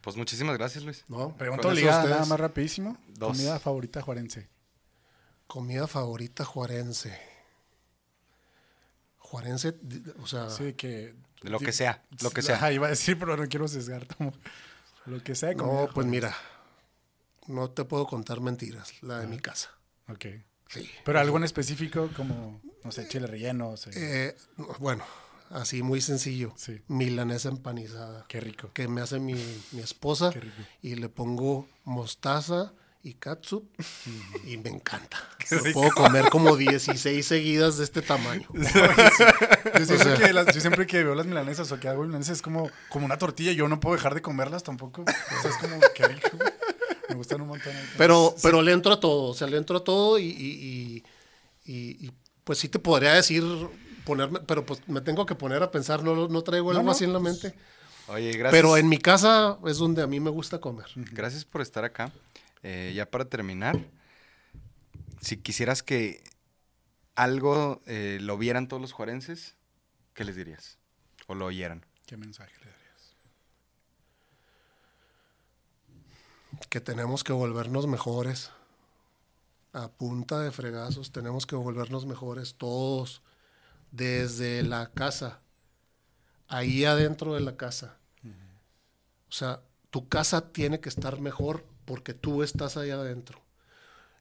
Pues muchísimas gracias, Luis. ¿No? Pregunta obligada, nada más rapidísimo. Dos. Comida favorita juarense. Comida favorita juarense. Juarense, o sea, Sí, que... De lo que sea, lo que sea. Ajá, iba a decir, pero no quiero sesgar. como- Lo que sea. comida no, pues juarense. mira, no te puedo contar mentiras, la de mi casa. Ok. Sí. Pero algo en específico como, no sé, chile relleno, Eh, bueno, así muy sencillo. Sí. Milanesa empanizada. qué rico. Que me hace mi, mi esposa. Qué rico. Y le pongo mostaza y catsup. Y me encanta. Lo rico. puedo comer como 16 seguidas de este tamaño. Yo siempre, sea- que las- yo siempre que veo las milanesas o que hago milanesas es como, como una tortilla. Yo no puedo dejar de comerlas tampoco. O sea, es como, qué rico. Me gustan un montón. Pero, pero le entro a todo, o sea, le entro a todo y, y- y- y- y, pues sí te podría decir ponerme, pero pues me tengo que poner a pensar, no, no traigo algo no, así en la pues, mente. Oye, gracias. Pero en mi casa es donde a mí me gusta comer. Gracias por estar acá. Eh, ya para terminar, si quisieras que algo eh, lo vieran todos los juarenses, ¿qué les dirías? O lo oyeran. ¿Qué mensaje le darías? Que tenemos que volvernos mejores. A punta de fregazos tenemos que volvernos mejores todos. Desde la casa. Ahí adentro de la casa. O sea, tu casa tiene que estar mejor porque tú estás ahí adentro.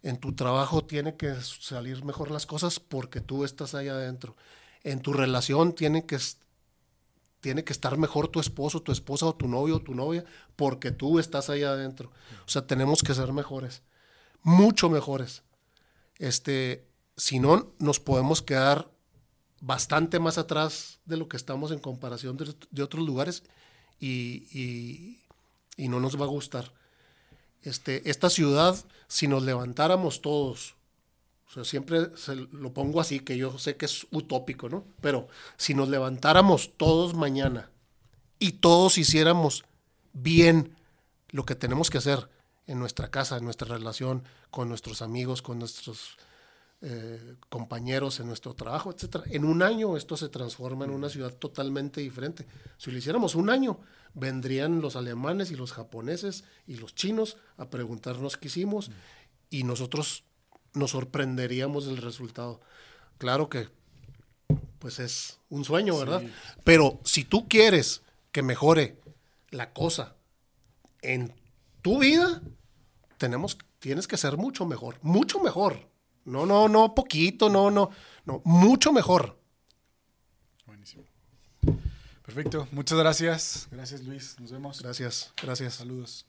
En tu trabajo tiene que salir mejor las cosas porque tú estás ahí adentro. En tu relación tiene que, tiene que estar mejor tu esposo, tu esposa o tu novio o tu novia porque tú estás ahí adentro. O sea, tenemos que ser mejores. Mucho mejores. Este, si no, nos podemos quedar bastante más atrás de lo que estamos en comparación de, de otros lugares y, y- y no nos va a gustar. Este, esta ciudad, si nos levantáramos todos, o sea, siempre se lo pongo así, que yo sé que es utópico, ¿no? Pero si nos levantáramos todos mañana y todos hiciéramos bien lo que tenemos que hacer en nuestra casa, en nuestra relación, con nuestros amigos, con nuestros eh, compañeros en nuestro trabajo, etcétera. En un año esto se transforma en una ciudad totalmente diferente. Si lo hiciéramos un año, vendrían los alemanes y los japoneses y los chinos a preguntarnos qué hicimos y nosotros nos sorprenderíamos del resultado. Claro que pues es un sueño, ¿verdad? Pero si tú quieres que mejore la cosa en tu vida, tenemos, tienes que ser mucho mejor, mucho mejor. No, no, no, poquito, no, no, no, mucho mejor. Buenísimo. Perfecto. Muchas gracias. Gracias, Luis. Nos vemos. Gracias, gracias. Saludos.